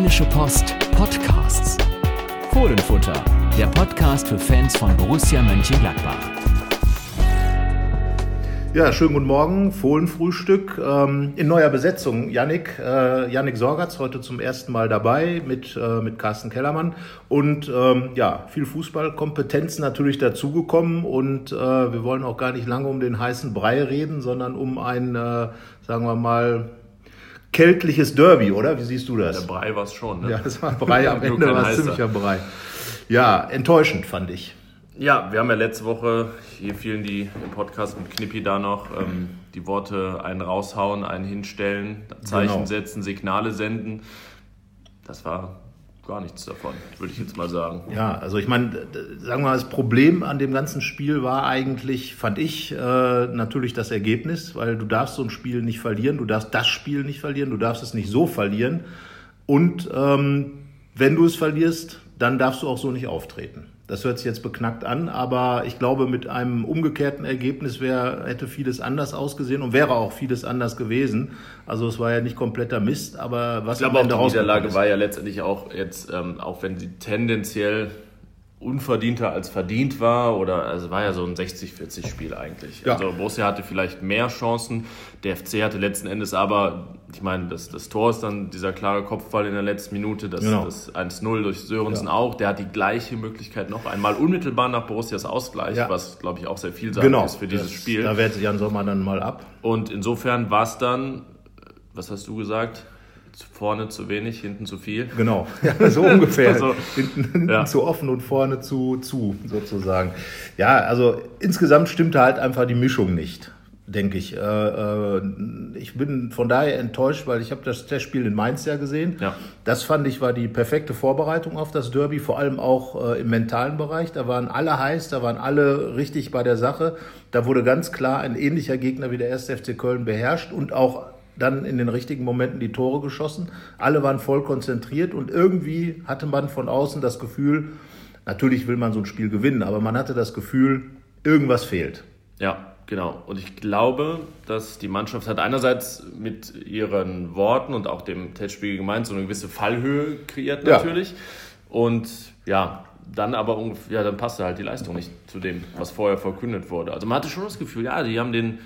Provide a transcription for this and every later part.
Rheinische Post Podcasts. Fohlenfutter, der Podcast für Fans von Borussia Mönchengladbach. Ja, schönen guten Morgen, Fohlenfrühstück ähm, in neuer Besetzung. Yannick, äh, Yannick Sorgatz heute zum ersten Mal dabei mit, äh, mit Carsten Kellermann und ähm, ja, viel Fußballkompetenz natürlich dazugekommen und äh, wir wollen auch gar nicht lange um den heißen Brei reden, sondern um ein, äh, sagen wir mal, kältliches Derby, oder? Wie siehst du das? Der Brei war es schon, ne? Ja, es war Brei, am Ende war es ziemlicher Brei. Ja, enttäuschend fand ich. Ja, wir haben ja letzte Woche, hier fielen die im Podcast mit Knippi da noch, ähm, die Worte einen raushauen, einen hinstellen, Zeichen genau. setzen, Signale senden. Das war gar nichts davon, würde ich jetzt mal sagen. Ja, also ich meine, sagen wir mal, das Problem an dem ganzen Spiel war eigentlich, fand ich, äh, natürlich das Ergebnis, weil du darfst so ein Spiel nicht verlieren, du darfst das Spiel nicht verlieren, du darfst es nicht so verlieren. Und ähm, wenn du es verlierst, dann darfst du auch so nicht auftreten. Das hört sich jetzt beknackt an, aber ich glaube, mit einem umgekehrten Ergebnis wäre, hätte vieles anders ausgesehen und wäre auch vieles anders gewesen. Also es war ja nicht kompletter Mist, aber was ich glaube, auch die Niederlage war ja letztendlich auch jetzt, ähm, auch wenn sie tendenziell unverdienter als verdient war oder also war ja so ein 60-40 Spiel eigentlich. Ja. Also Borussia hatte vielleicht mehr Chancen, der FC hatte letzten Endes aber, ich meine, das, das Tor ist dann dieser klare Kopfball in der letzten Minute, das, genau. das 1-0 durch Sörensen ja. auch, der hat die gleiche Möglichkeit noch einmal unmittelbar nach Borussias Ausgleich, ja. was glaube ich auch sehr vielseitig genau. ist für dieses das, Spiel. Da wehrt sich Jan Sommer dann mal ab. Und insofern war es dann, was hast du gesagt? Vorne zu wenig, hinten zu viel. Genau, ja, so ungefähr. also, hinten, hinten ja. zu offen und vorne zu zu, sozusagen. Ja, also insgesamt stimmte halt einfach die Mischung nicht, denke ich. Äh, äh, ich bin von daher enttäuscht, weil ich habe das Testspiel in Mainz ja gesehen. Ja. Das fand ich war die perfekte Vorbereitung auf das Derby, vor allem auch äh, im mentalen Bereich. Da waren alle heiß, da waren alle richtig bei der Sache. Da wurde ganz klar ein ähnlicher Gegner wie der 1. FC Köln beherrscht und auch dann in den richtigen Momenten die Tore geschossen. Alle waren voll konzentriert und irgendwie hatte man von außen das Gefühl, natürlich will man so ein Spiel gewinnen, aber man hatte das Gefühl, irgendwas fehlt. Ja, genau. Und ich glaube, dass die Mannschaft hat einerseits mit ihren Worten und auch dem Testspiel gemeint so eine gewisse Fallhöhe kreiert natürlich. Ja. Und ja, dann aber ja, dann passte halt die Leistung nicht zu dem, was vorher verkündet wurde. Also man hatte schon das Gefühl, ja, die haben den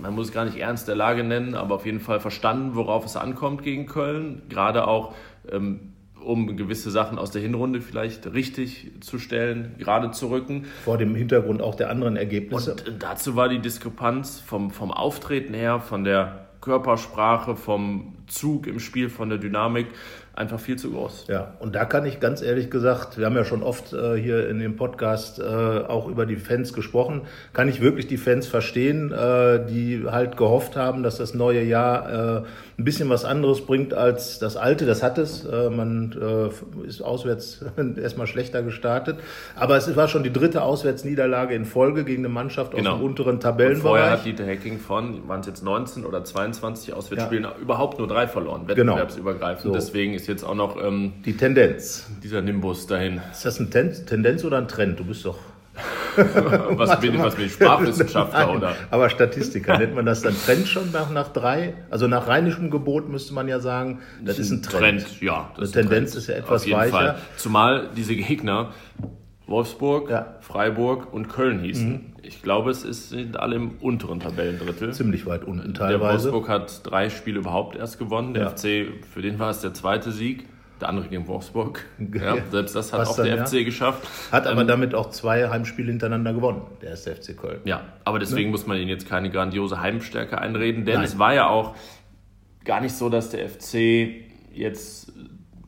man muss es gar nicht ernst der Lage nennen, aber auf jeden Fall verstanden, worauf es ankommt gegen Köln. Gerade auch, ähm, um gewisse Sachen aus der Hinrunde vielleicht richtig zu stellen, gerade zu rücken. Vor dem Hintergrund auch der anderen Ergebnisse. Und dazu war die Diskrepanz vom, vom Auftreten her, von der Körpersprache, vom Zug im Spiel, von der Dynamik einfach viel zu groß. Ja, und da kann ich ganz ehrlich gesagt, wir haben ja schon oft äh, hier in dem Podcast äh, auch über die Fans gesprochen, kann ich wirklich die Fans verstehen, äh, die halt gehofft haben, dass das neue Jahr äh, ein bisschen was anderes bringt als das alte. Das hat es. Äh, man äh, ist auswärts erstmal schlechter gestartet. Aber es war schon die dritte Auswärtsniederlage in Folge gegen eine Mannschaft genau. aus dem unteren Tabellenbereich. Und vorher hat Dieter Hacking von, waren es jetzt 19 oder 22 Auswärtsspielen, ja. überhaupt nur drei verloren, genau. wettbewerbsübergreifend. Genau. So. Deswegen ist jetzt auch noch ähm, die Tendenz. Dieser Nimbus dahin. Ist das eine Ten Tendenz oder ein Trend? Du bist doch was, bin, was bin ich, Sprachwissenschaftler Nein, oder? Aber Statistiker, nennt man das dann Trend schon nach, nach drei? Also nach rheinischem Gebot müsste man ja sagen, das, das ist ein Trend. Trend ja. Eine Tendenz Trend. ist ja etwas Auf jeden weicher. Fall. Zumal diese Gegner Wolfsburg, ja. Freiburg und Köln hießen. Mhm. Ich glaube, es ist, sind alle im unteren Tabellendrittel. Ziemlich weit unten teilweise. Der Wolfsburg hat drei Spiele überhaupt erst gewonnen. Der ja. FC, für den war es der zweite Sieg der andere gegen Wolfsburg. Ja, selbst das hat Was auch dann, der FC geschafft. Hat aber ähm, damit auch zwei Heimspiele hintereinander gewonnen, der erste FC Köln. Ja, aber deswegen ne? muss man ihnen jetzt keine grandiose Heimstärke einreden, denn Nein. es war ja auch gar nicht so, dass der FC jetzt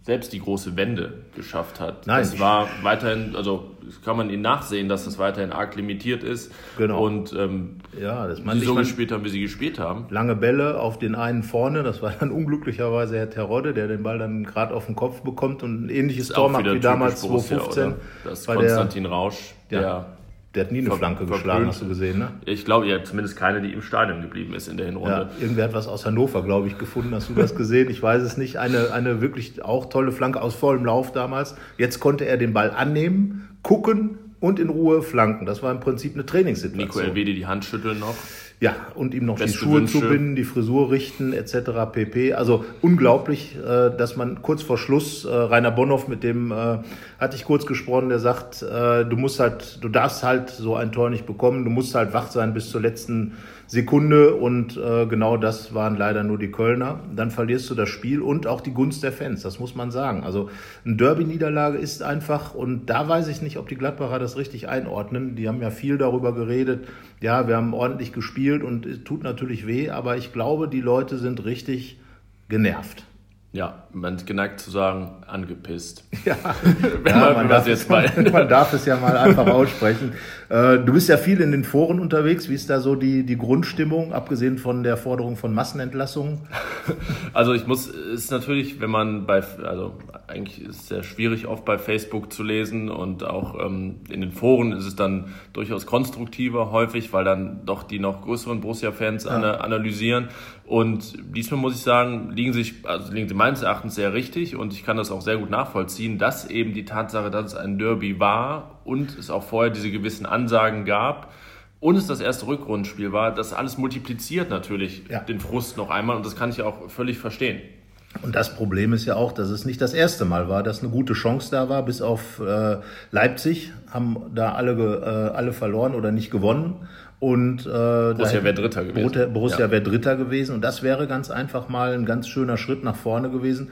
selbst die große Wende geschafft hat. Nein. Es war weiterhin, also kann man ihnen nachsehen, dass es weiterhin arg limitiert ist. Genau. Und ähm, ja, das sie so gespielt haben, wie sie gespielt haben. Lange Bälle auf den einen vorne, das war dann unglücklicherweise Herr Terodde, der den Ball dann gerade auf den Kopf bekommt und ein ähnliches Tor macht wie damals 2015. Oder? Das ist Konstantin der, Rausch, der ja. Der hat nie eine Ver Flanke geschlagen, hast du gesehen, ne? Ich glaube, ja, zumindest keine, die im Stadion geblieben ist in der Hinrunde. Ja, irgendwer hat was aus Hannover, glaube ich, gefunden. Hast du das gesehen? Ich weiß es nicht. Eine, eine wirklich auch tolle Flanke aus vollem Lauf damals. Jetzt konnte er den Ball annehmen, gucken und in Ruhe flanken. Das war im Prinzip eine Trainingssituation. Nico Elvedi die Hand schütteln noch. Ja, und ihm noch Beste die Schuhe Wünsche. zubinden, die Frisur richten etc. pp. Also unglaublich, äh, dass man kurz vor Schluss, äh, Rainer Bonhoff, mit dem äh, hatte ich kurz gesprochen, der sagt, du musst halt, du darfst halt so ein Tor nicht bekommen, du musst halt wach sein bis zur letzten Sekunde und äh, genau das waren leider nur die Kölner. Dann verlierst du das Spiel und auch die Gunst der Fans, das muss man sagen. Also eine Derby-Niederlage ist einfach und da weiß ich nicht, ob die Gladbacher das richtig einordnen. Die haben ja viel darüber geredet. Ja, wir haben ordentlich gespielt und es tut natürlich weh, aber ich glaube, die Leute sind richtig genervt. Ja, man ist geneigt zu sagen, angepisst. Ja, wenn ja, man, man, darf, jetzt mal. man darf es ja mal einfach aussprechen. Äh, du bist ja viel in den Foren unterwegs. Wie ist da so die, die Grundstimmung, abgesehen von der Forderung von Massenentlassungen? Also ich muss, ist natürlich, wenn man bei, also eigentlich ist es sehr schwierig oft bei Facebook zu lesen und auch ähm, in den Foren ist es dann durchaus konstruktiver häufig, weil dann doch die noch größeren Borussia-Fans ja. analysieren. Und diesmal muss ich sagen, liegen sich, also liegen sie meines Erachtens sehr richtig und ich kann das auch sehr gut nachvollziehen, dass eben die Tatsache, dass es ein Derby war und es auch vorher diese gewissen Ansagen gab und es das erste Rückrundenspiel war, das alles multipliziert natürlich ja. den Frust noch einmal und das kann ich auch völlig verstehen. Und das Problem ist ja auch, dass es nicht das erste Mal war, dass eine gute Chance da war. Bis auf äh, Leipzig haben da alle, äh, alle verloren oder nicht gewonnen. Und äh, Borussia wäre Dritter gewesen. Borussia ja. wäre Dritter gewesen. Und das wäre ganz einfach mal ein ganz schöner Schritt nach vorne gewesen.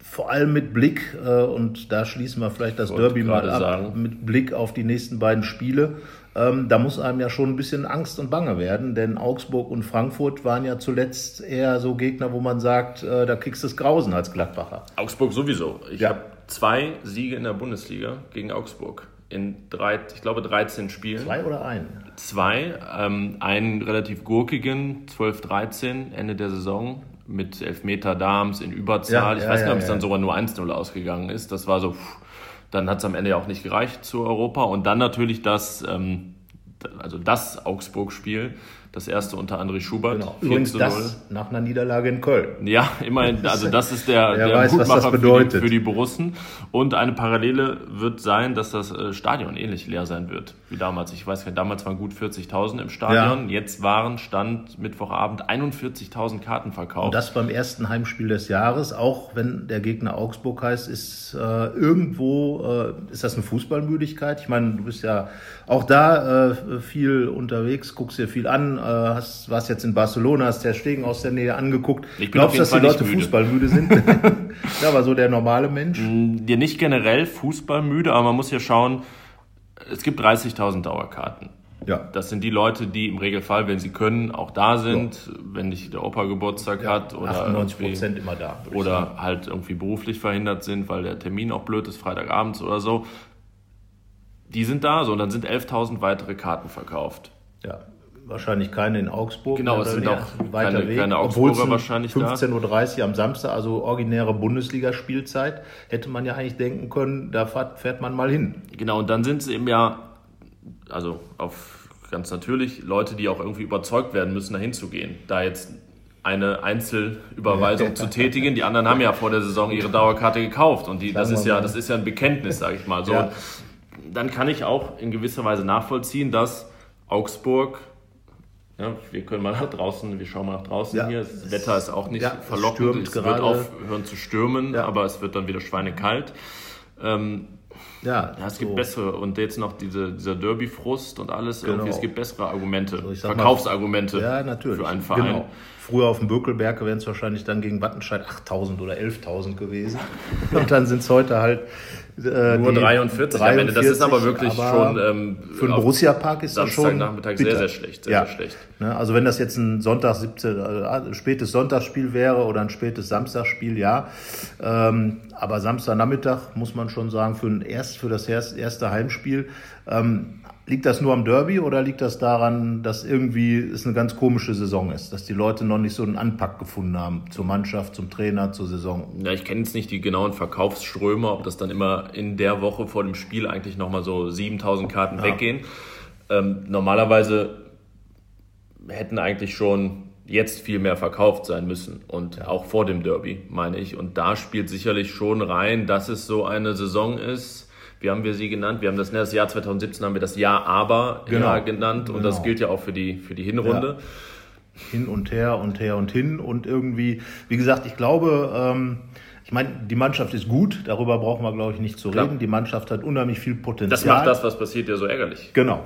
Vor allem mit Blick, äh, und da schließen wir vielleicht das Derby mal ab, sagen. mit Blick auf die nächsten beiden Spiele. Ähm, da muss einem ja schon ein bisschen Angst und Bange werden, denn Augsburg und Frankfurt waren ja zuletzt eher so Gegner, wo man sagt, äh, da kriegst du das Grausen als Gladbacher. Augsburg sowieso. Ich ja. habe zwei Siege in der Bundesliga gegen Augsburg in drei, ich glaube 13 Spielen. Zwei oder ein? Zwei. Ähm, einen relativ gurkigen, 12-13, Ende der Saison mit Elfmeter Dams in Überzahl. Ja, ich weiß ja, nicht, ob es dann sogar nur 1-0 ausgegangen ist. Das war so, pff, dann hat es am Ende ja auch nicht gereicht zu Europa. Und dann natürlich das, ähm, also das Augsburg-Spiel, das erste unter André Schubert. Genau. Übrigens das nach einer Niederlage in Köln. Ja, immerhin, also das ist der, der weiß, Mutmacher für die, für die Borussen. Und eine Parallele wird sein, dass das äh, Stadion ähnlich leer sein wird wie damals. Ich weiß nicht, damals waren gut 40.000 im Stadion. Ja. Jetzt waren Stand Mittwochabend 41.000 Karten verkauft. Und das beim ersten Heimspiel des Jahres, auch wenn der Gegner Augsburg heißt, ist äh, irgendwo, äh, ist das eine Fußballmüdigkeit? Ich meine, du bist ja auch da äh, viel unterwegs, guckst dir viel an, hast, warst jetzt in Barcelona, hast der Stegen aus der Nähe angeguckt. Ich bin Glaubst du, dass die Leute müde. fußballmüde sind? ja, aber so der normale Mensch? Ja, nicht generell fußballmüde, aber man muss ja schauen, es gibt 30.000 Dauerkarten. Ja. Das sind die Leute, die im Regelfall, wenn sie können, auch da sind, ja. wenn nicht der Opa Geburtstag ja, hat oder 98 Prozent immer da. Oder halt irgendwie beruflich verhindert sind, weil der Termin auch blöd ist, Freitagabends oder so. Die sind da, so und dann sind 11.000 weitere Karten verkauft. Ja, wahrscheinlich keine in Augsburg. Genau, es sind auch weiter keine, Weg. keine Augsburger wahrscheinlich 15.30 Uhr am Samstag, also originäre Bundesligaspielzeit, hätte man ja eigentlich denken können, da fährt, fährt man mal hin. Genau, und dann sind es eben ja, also auf ganz natürlich, Leute, die auch irgendwie überzeugt werden müssen, da hinzugehen. Da jetzt eine Einzelüberweisung zu tätigen. Die anderen haben ja vor der Saison ihre Dauerkarte gekauft und die, das ist ja, das ist ja ein Bekenntnis, sage ich mal. So, ja dann kann ich auch in gewisser Weise nachvollziehen, dass Augsburg, ja, wir können mal nach draußen, wir schauen mal nach draußen ja, hier, das Wetter ist auch nicht ja, verlockend, es, es wird aufhören zu stürmen, aber es wird dann wieder schweinekalt. Ähm, ja, es gibt bessere und jetzt noch diese, dieser Derby-Frust und alles. Genau. Irgendwie, es gibt bessere Argumente, also Verkaufsargumente mal, für einen Verein. Genau. Früher auf dem Bökelberg wären es wahrscheinlich dann gegen Wattenscheid 8.000 oder 11.000 gewesen. Und dann sind es heute halt äh, Nur 43, 43 am Ende. Das ist aber wirklich aber schon. Ähm, für den Borussia-Park ist das schon. Nachmittag sehr, sehr schlecht. Sehr, ja. sehr schlecht. Ne, also, wenn das jetzt ein Sonntag 17, äh, spätes Sonntagsspiel wäre oder ein spätes Samstagsspiel, ja. Ähm, aber Samstagnachmittag muss man schon sagen, für, ein erst, für das erste Heimspiel. Ähm, Liegt das nur am Derby oder liegt das daran, dass irgendwie es eine ganz komische Saison ist, dass die Leute noch nicht so einen Anpack gefunden haben zur Mannschaft, zum Trainer, zur Saison? Ja, ich kenne jetzt nicht die genauen Verkaufsströme, ob das dann immer in der Woche vor dem Spiel eigentlich nochmal so 7000 Karten ja. weggehen. Ähm, normalerweise hätten eigentlich schon jetzt viel mehr verkauft sein müssen und ja. auch vor dem Derby, meine ich. Und da spielt sicherlich schon rein, dass es so eine Saison ist wie haben wir sie genannt? Wir haben das, ne, das Jahr 2017 haben wir das Jahr aber genau. genannt und genau. das gilt ja auch für die, für die Hinrunde. hin und her und her und hin und irgendwie, wie gesagt, ich glaube, ähm, ich meine, die Mannschaft ist gut, darüber brauchen wir, glaube ich, nicht zu Klar. reden. Die Mannschaft hat unheimlich viel Potenzial. Das macht das, was passiert, ja so ärgerlich. Genau.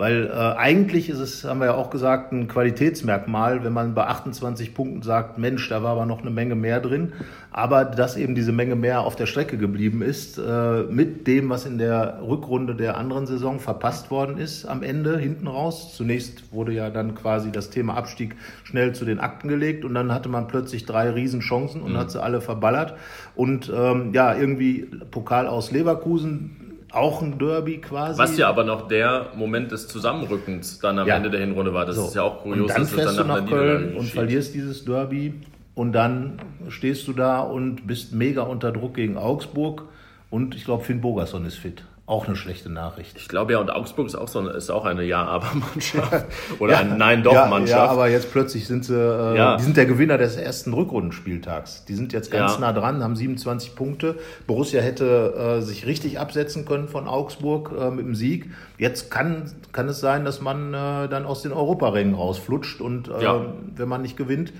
Weil äh, eigentlich ist es, haben wir ja auch gesagt, ein Qualitätsmerkmal, wenn man bei 28 Punkten sagt, Mensch, da war aber noch eine Menge mehr drin. Aber dass eben diese Menge mehr auf der Strecke geblieben ist, äh, mit dem, was in der Rückrunde der anderen Saison verpasst worden ist, am Ende hinten raus. Zunächst wurde ja dann quasi das Thema Abstieg schnell zu den Akten gelegt und dann hatte man plötzlich drei Riesenchancen und mhm. hat sie alle verballert. Und ähm, ja, irgendwie Pokal aus Leverkusen auch ein Derby quasi. Was ja aber noch der Moment des Zusammenrückens dann am ja. Ende der Hinrunde war. Das so. ist ja auch kurios, und dann dass fährst dann du nach Köln und verlierst dieses Derby und dann stehst du da und bist mega unter Druck gegen Augsburg und ich glaube Finn Bogerson ist fit auch eine schlechte Nachricht. Ich glaube ja, und Augsburg ist auch, so eine, ist auch eine Ja-Aber-Mannschaft. Oder ja, ein Nein-Doch-Mannschaft. Ja, ja, aber jetzt plötzlich sind sie, äh, ja. die sind der Gewinner des ersten Rückrundenspieltags. Die sind jetzt ganz nah dran, haben 27 Punkte. Borussia hätte äh, sich richtig absetzen können von Augsburg äh, mit dem Sieg. Jetzt kann, kann es sein, dass man äh, dann aus den Europarängen rausflutscht und äh, wenn man nicht gewinnt.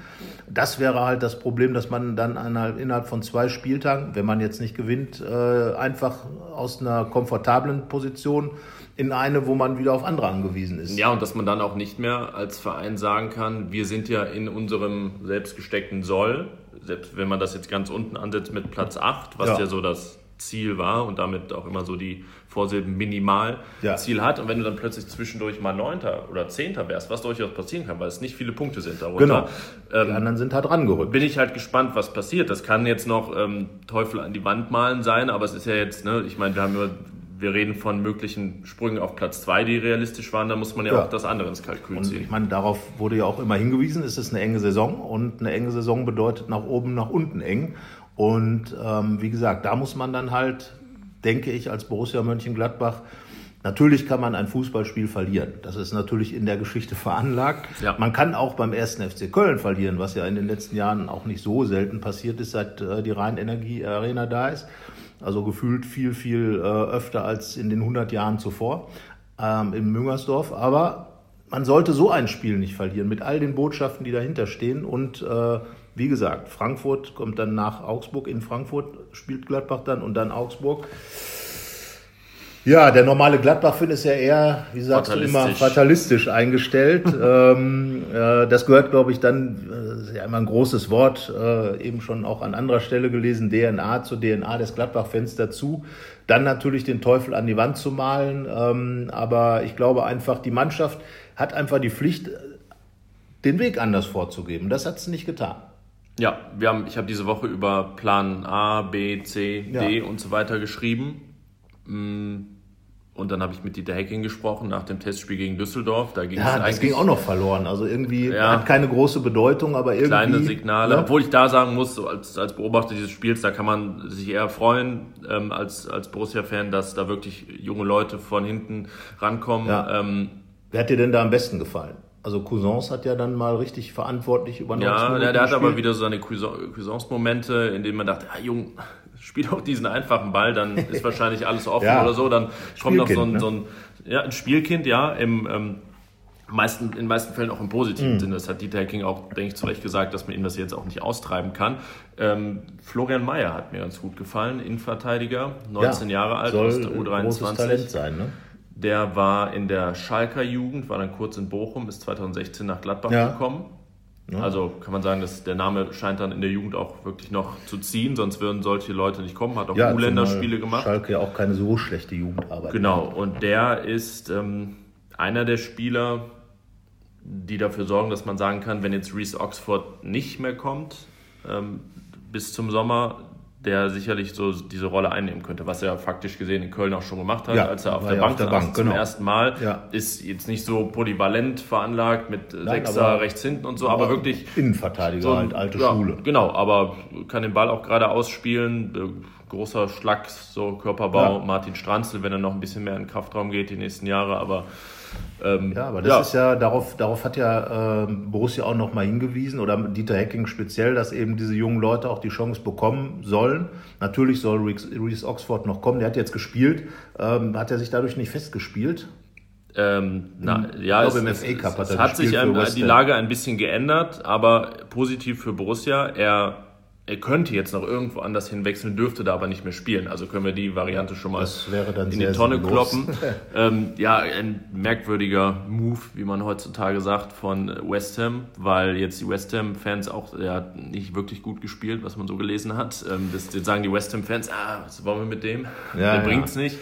Das wäre halt das Problem, dass man dann innerhalb von zwei Spieltagen, wenn man jetzt nicht gewinnt, äh, einfach aus einer Komfort komfortablen Position in eine, wo man wieder auf andere angewiesen ist. Ja, und dass man dann auch nicht mehr als Verein sagen kann, wir sind ja in unserem selbstgesteckten Soll, selbst wenn man das jetzt ganz unten ansetzt mit Platz 8, was ja, ja so das Ziel war und damit auch immer so die Vorsilben minimal ja. Ziel hat. Und wenn du dann plötzlich zwischendurch mal Neunter oder Zehnter wärst, was durchaus passieren kann, weil es nicht viele Punkte sind darunter. Genau. Ähm, die anderen sind halt rangerückt. Bin ich halt gespannt, was passiert. Das kann jetzt noch ähm, Teufel an die Wand malen sein, aber es ist ja jetzt, ne, ich meine, wir haben über wir reden von möglichen Sprüngen auf Platz 2, die realistisch waren, da muss man ja, ja. auch das andere ins Kalkül und ziehen. Ich meine, darauf wurde ja auch immer hingewiesen, es ist eine enge Saison und eine enge Saison bedeutet nach oben, nach unten eng. Und ähm, wie gesagt, da muss man dann halt, denke ich, als Borussia Mönchengladbach Natürlich kann man ein Fußballspiel verlieren. Das ist natürlich in der Geschichte veranlagt. Ja. Man kann auch beim ersten FC Köln verlieren, was ja in den letzten Jahren auch nicht so selten passiert ist, seit äh, die Rhein-Energie-Arena da ist. Also gefühlt viel, viel äh, öfter als in den 100 Jahren zuvor ähm, im Müngersdorf. Aber man sollte so ein Spiel nicht verlieren mit all den Botschaften, die dahinter stehen. Und äh, wie gesagt, Frankfurt kommt dann nach Augsburg. In Frankfurt spielt Gladbach dann und dann Augsburg. Ja, der normale Gladbach-Fan ist ja eher, wie sagst du immer, fatalistisch eingestellt. ähm, äh, das gehört, glaube ich, dann, äh, ist ja immer ein großes Wort, äh, eben schon auch an anderer Stelle gelesen, DNA zur DNA des Gladbach-Fans dazu. Dann natürlich den Teufel an die Wand zu malen. Ähm, aber ich glaube einfach, die Mannschaft hat einfach die Pflicht, den Weg anders vorzugeben. Das hat sie nicht getan. Ja, wir haben, ich habe diese Woche über Plan A, B, C, D ja. und so weiter geschrieben. Mm, und dann habe ich mit Dieter Hecking gesprochen nach dem Testspiel gegen Düsseldorf. Da ging ja, es das ging auch noch verloren. Also irgendwie ja, hat keine große Bedeutung, aber irgendwie. Kleine Signale. Ne? Obwohl ich da sagen muss, als, als Beobachter dieses Spiels, da kann man sich eher freuen ähm, als, als Borussia-Fan, dass da wirklich junge Leute von hinten rankommen. Ja. Ähm, Wer hat dir denn da am besten gefallen? Also Cousins hat ja dann mal richtig verantwortlich übernommen. Ja, der, der hat aber wieder so seine Cousins-Momente, in denen man dachte, ah, Jung, spiel auch diesen einfachen Ball, dann ist wahrscheinlich alles offen ja. oder so. Dann kommt noch so ein, ne? so ein, ja, ein Spielkind, ja, im ähm, meisten, in den meisten Fällen auch im positiven mhm. Sinne. Das hat Dieter Hecking auch, denke ich, zu Recht gesagt, dass man ihm das jetzt auch nicht austreiben kann. Ähm, Florian Mayer hat mir ganz gut gefallen, Innenverteidiger, 19 ja, Jahre alt, aus der U23. Talent sein, ne? Der war in der Schalker Jugend, war dann kurz in Bochum, ist 2016 nach Gladbach ja. gekommen ja. Also kann man sagen, dass der Name scheint dann in der Jugend auch wirklich noch zu ziehen, sonst würden solche Leute nicht kommen. Hat auch ja, U-Länderspiele gemacht. Schalke ja auch keine so schlechte Jugendarbeit. Genau, und der ist ähm, einer der Spieler, die dafür sorgen, dass man sagen kann, wenn jetzt Reese Oxford nicht mehr kommt ähm, bis zum Sommer, der sicherlich so diese Rolle einnehmen könnte, was er faktisch gesehen in Köln auch schon gemacht hat, ja, als er auf der Bank, auf der Bank zum genau. ersten Mal. Ja. Ist jetzt nicht so polyvalent veranlagt mit Nein, Sechser rechts hinten und so, aber, aber wirklich. Innenverteidiger, so, halt alte ja, Schule. Genau, aber kann den Ball auch gerade ausspielen. Äh, großer Schlag, so Körperbau. Martin Stranzel, wenn er noch ein bisschen mehr in den Kraftraum geht die nächsten Jahre, aber ähm, ja, aber das ja. ist ja, darauf, darauf hat ja äh, Borussia auch nochmal hingewiesen oder Dieter Hecking speziell, dass eben diese jungen Leute auch die Chance bekommen sollen. Natürlich soll Reese Oxford noch kommen, der hat jetzt gespielt, ähm, hat er sich dadurch nicht festgespielt? Ähm, na, ja, ich glaube, es, im FA Cup hat, es hat sich ein, die Lage ein bisschen geändert, aber positiv für Borussia. Er er könnte jetzt noch irgendwo anders hinwechseln, dürfte da aber nicht mehr spielen. Also können wir die Variante schon mal in die Tonne kloppen. ähm, ja, ein merkwürdiger Move, wie man heutzutage sagt, von West Ham, weil jetzt die West Ham-Fans auch ja, nicht wirklich gut gespielt, was man so gelesen hat. Ähm, das, jetzt sagen die West Ham-Fans, ah, was wollen wir mit dem? Ja, Der ja. bringt's nicht.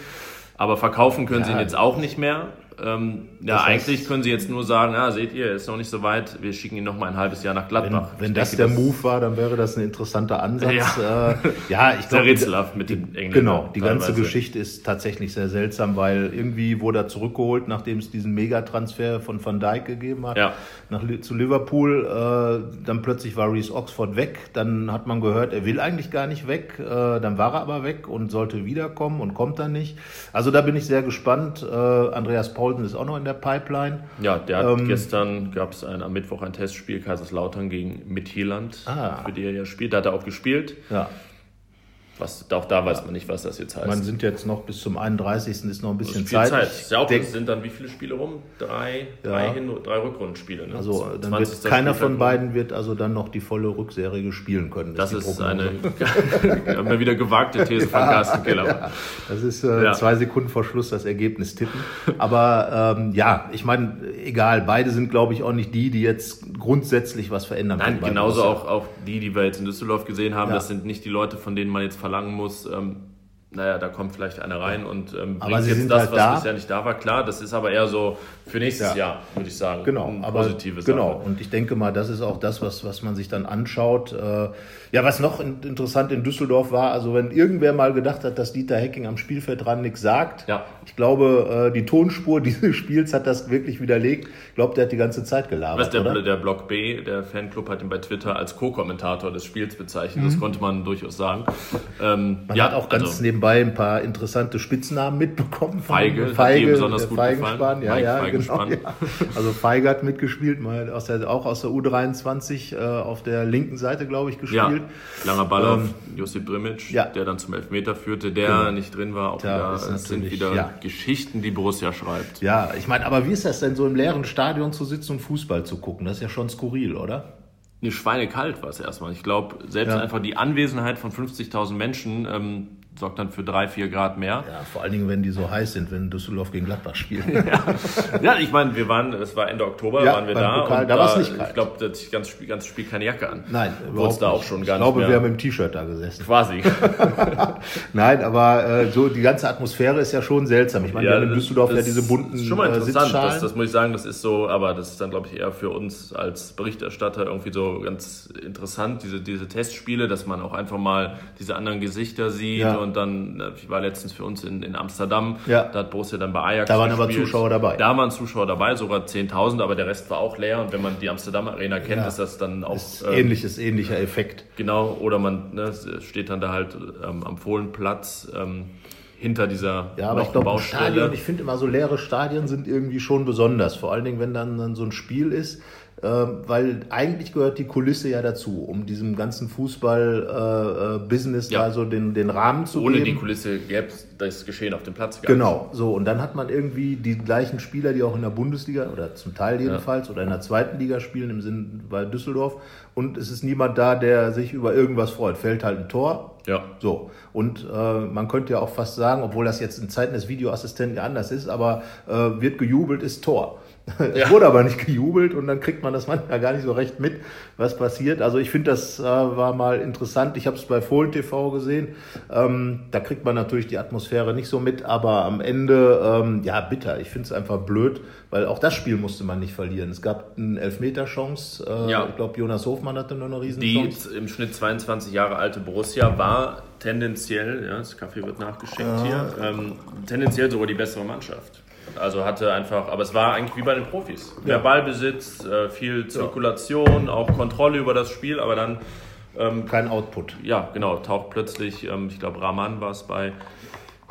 Aber verkaufen können ja, sie ihn jetzt auch nicht mehr. Ähm, ja, das heißt, eigentlich können sie jetzt nur sagen, ah, seht ihr, ist noch nicht so weit, wir schicken ihn noch mal ein halbes Jahr nach Gladbach. Wenn, wenn das denke, der das Move war, dann wäre das ein interessanter Ansatz. Ja, äh, ja ich glaube. rätselhaft mit den Engländern. Genau, die ganze Geschichte ist tatsächlich sehr seltsam, weil irgendwie wurde er zurückgeholt, nachdem es diesen Megatransfer von Van Dijk gegeben hat, ja. nach, zu Liverpool. Äh, dann plötzlich war Reese Oxford weg. Dann hat man gehört, er will eigentlich gar nicht weg. Äh, dann war er aber weg und sollte wiederkommen und kommt dann nicht. Also da bin ich sehr gespannt. Äh, Andreas Paul Paulsen ist auch noch in der Pipeline. Ja, der hat ähm, gestern gab es am Mittwoch ein Testspiel Kaiserslautern gegen Midtjylland, ah. für die er ja spielt. Da hat er auch gespielt. Ja. Was, auch da weiß man nicht, was das jetzt heißt. Man sind jetzt noch bis zum 31. ist noch ein bisschen Zeit. Zeit. Ja, auch, denk, sind dann wie viele Spiele rum? Drei, ja. drei, Hin drei Rückrundenspiele. Ne? Also dann wird keiner von beiden wird also dann noch die volle Rückserie spielen können. Das, das ist, eine haben wir wieder gewagte These von Carsten Keller. Ja. Das ist äh, zwei Sekunden vor Schluss das Ergebnis tippen. Aber ähm, ja, ich meine, egal, beide sind glaube ich auch nicht die, die jetzt grundsätzlich was verändern Nein, können. Genauso auch, auch die, die wir jetzt in Düsseldorf gesehen haben, das sind nicht die Leute, von denen man jetzt verlangen muss, ähm, naja, da kommt vielleicht einer rein und ähm, aber bringt jetzt das, halt was da. bisher nicht da war. Klar, das ist aber eher so für nächstes ja. Jahr, würde ich sagen. Genau, aber positives genau. Sache. Und ich denke mal, das ist auch das, was, was man sich dann anschaut. Äh, ja, was noch interessant in Düsseldorf war, also wenn irgendwer mal gedacht hat, dass Dieter Hecking am Spielfeld dran nichts sagt, ja. ich glaube, äh, die Tonspur dieses Spiels hat das wirklich widerlegt. Ich glaube, der hat die ganze Zeit gelabert. Was der, oder? der Block B, der Fanclub hat ihn bei Twitter als Co-Kommentator des Spiels bezeichnet. Mhm. Das konnte man durchaus sagen. Ähm, man ja, hat auch ganz also, neben nebenbei ein paar interessante Spitznamen mitbekommen. Feige, Feige hat besonders gut Feigenspann, ja, ja, genau, ja. Also Feige hat mitgespielt, mal aus der, auch aus der U23 äh, auf der linken Seite, glaube ich, gespielt. Ja, langer Ball auf ähm, Josip Brimic, ja. der dann zum Elfmeter führte, der genau. nicht drin war. Auch da wieder, sind wieder ja. Geschichten, die Borussia schreibt. Ja, ich meine, aber wie ist das denn so im leeren Stadion zu sitzen und Fußball zu gucken? Das ist ja schon skurril, oder? Nee, schweinekalt war es erstmal. Ich glaube, selbst ja. einfach die Anwesenheit von 50.000 Menschen ähm, sorgt dann für drei, vier Grad mehr. Ja, vor allen Dingen, wenn die so heiß sind, wenn Düsseldorf gegen Gladbach spielt. ja. ja, ich meine, wir waren, es war Ende Oktober, ja, waren wir da. Pokal, da war es nicht kalt. Ich glaube, das ganze Spiel, ganze Spiel keine Jacke an. Nein, überhaupt da auch schon gar ich glaube, wir haben im T-Shirt da gesessen. Quasi. Nein, aber äh, so die ganze Atmosphäre ist ja schon seltsam. Ich meine, ja, wir haben in Düsseldorf ja diese bunten ist schon mal äh, interessant. Das, das, muss ich sagen, das ist so, aber das ist dann, glaube ich, eher für uns als Berichterstatter irgendwie so ganz interessant, diese, diese Testspiele, dass man auch einfach mal diese anderen Gesichter sieht ja. und dann, ich war letztens für uns in, in Amsterdam. Ja. Da hat Borussia dann bei Ajax Da waren gespielt. aber Zuschauer dabei. Da waren Zuschauer dabei, sogar 10.000, aber der Rest war auch leer. Und wenn man die Amsterdam Arena kennt, ja. ist das dann auch... Ist ähm, ähnliches, ähnlicher Effekt. Genau, oder man ne, steht dann da halt ähm, am Fohlenplatz... Ähm, hinter dieser ja, aber ich glaube, Stadion, ich finde immer so leere Stadien sind irgendwie schon besonders. Vor allen Dingen, wenn dann, dann so ein Spiel ist, weil eigentlich gehört die Kulisse ja dazu, um diesem ganzen Fußball-Business äh, äh ja. da so den, den Rahmen zu Ohne geben. Ohne die Kulisse gäbe es das Geschehen auf dem Platz gar Genau, nicht. so und dann hat man irgendwie die gleichen Spieler, die auch in der Bundesliga oder zum Teil jedenfalls ja. oder in der zweiten Liga spielen, im Sinn bei Düsseldorf und es ist niemand da, der sich über irgendwas freut. Fällt halt ein Tor. Ja. So. Und äh, man könnte ja auch fast sagen, obwohl das jetzt in Zeiten des Videoassistenten ja anders ist, aber äh, wird gejubelt, ist Tor. Es wurde aber nicht gejubelt und dann kriegt man das manchmal gar nicht so recht mit, was passiert. Also ich finde, das äh, war mal interessant. Ich habe es bei Fohlen TV gesehen. Ähm, da kriegt man natürlich die Atmosphäre nicht so mit, aber am Ende, ähm, ja, bitter. Ich finde es einfach blöd, weil auch das Spiel musste man nicht verlieren. Es gab eine Elfmeterchance. Äh, ja. Ich glaube, Jonas Hofmann hatte nur eine riesen Die im Schnitt 22 Jahre alte Borussia war tendenziell, ja, das Kaffee wird nachgeschenkt ja. hier, ähm, tendenziell sogar die bessere Mannschaft. Also hatte einfach, aber es war eigentlich wie bei den Profis. Mehr ja. Ballbesitz, äh, viel Zirkulation, ja. auch Kontrolle über das Spiel, aber dann. Ähm, Kein Output. Ja, genau. Taucht plötzlich, ähm, ich glaube, Rahman war es bei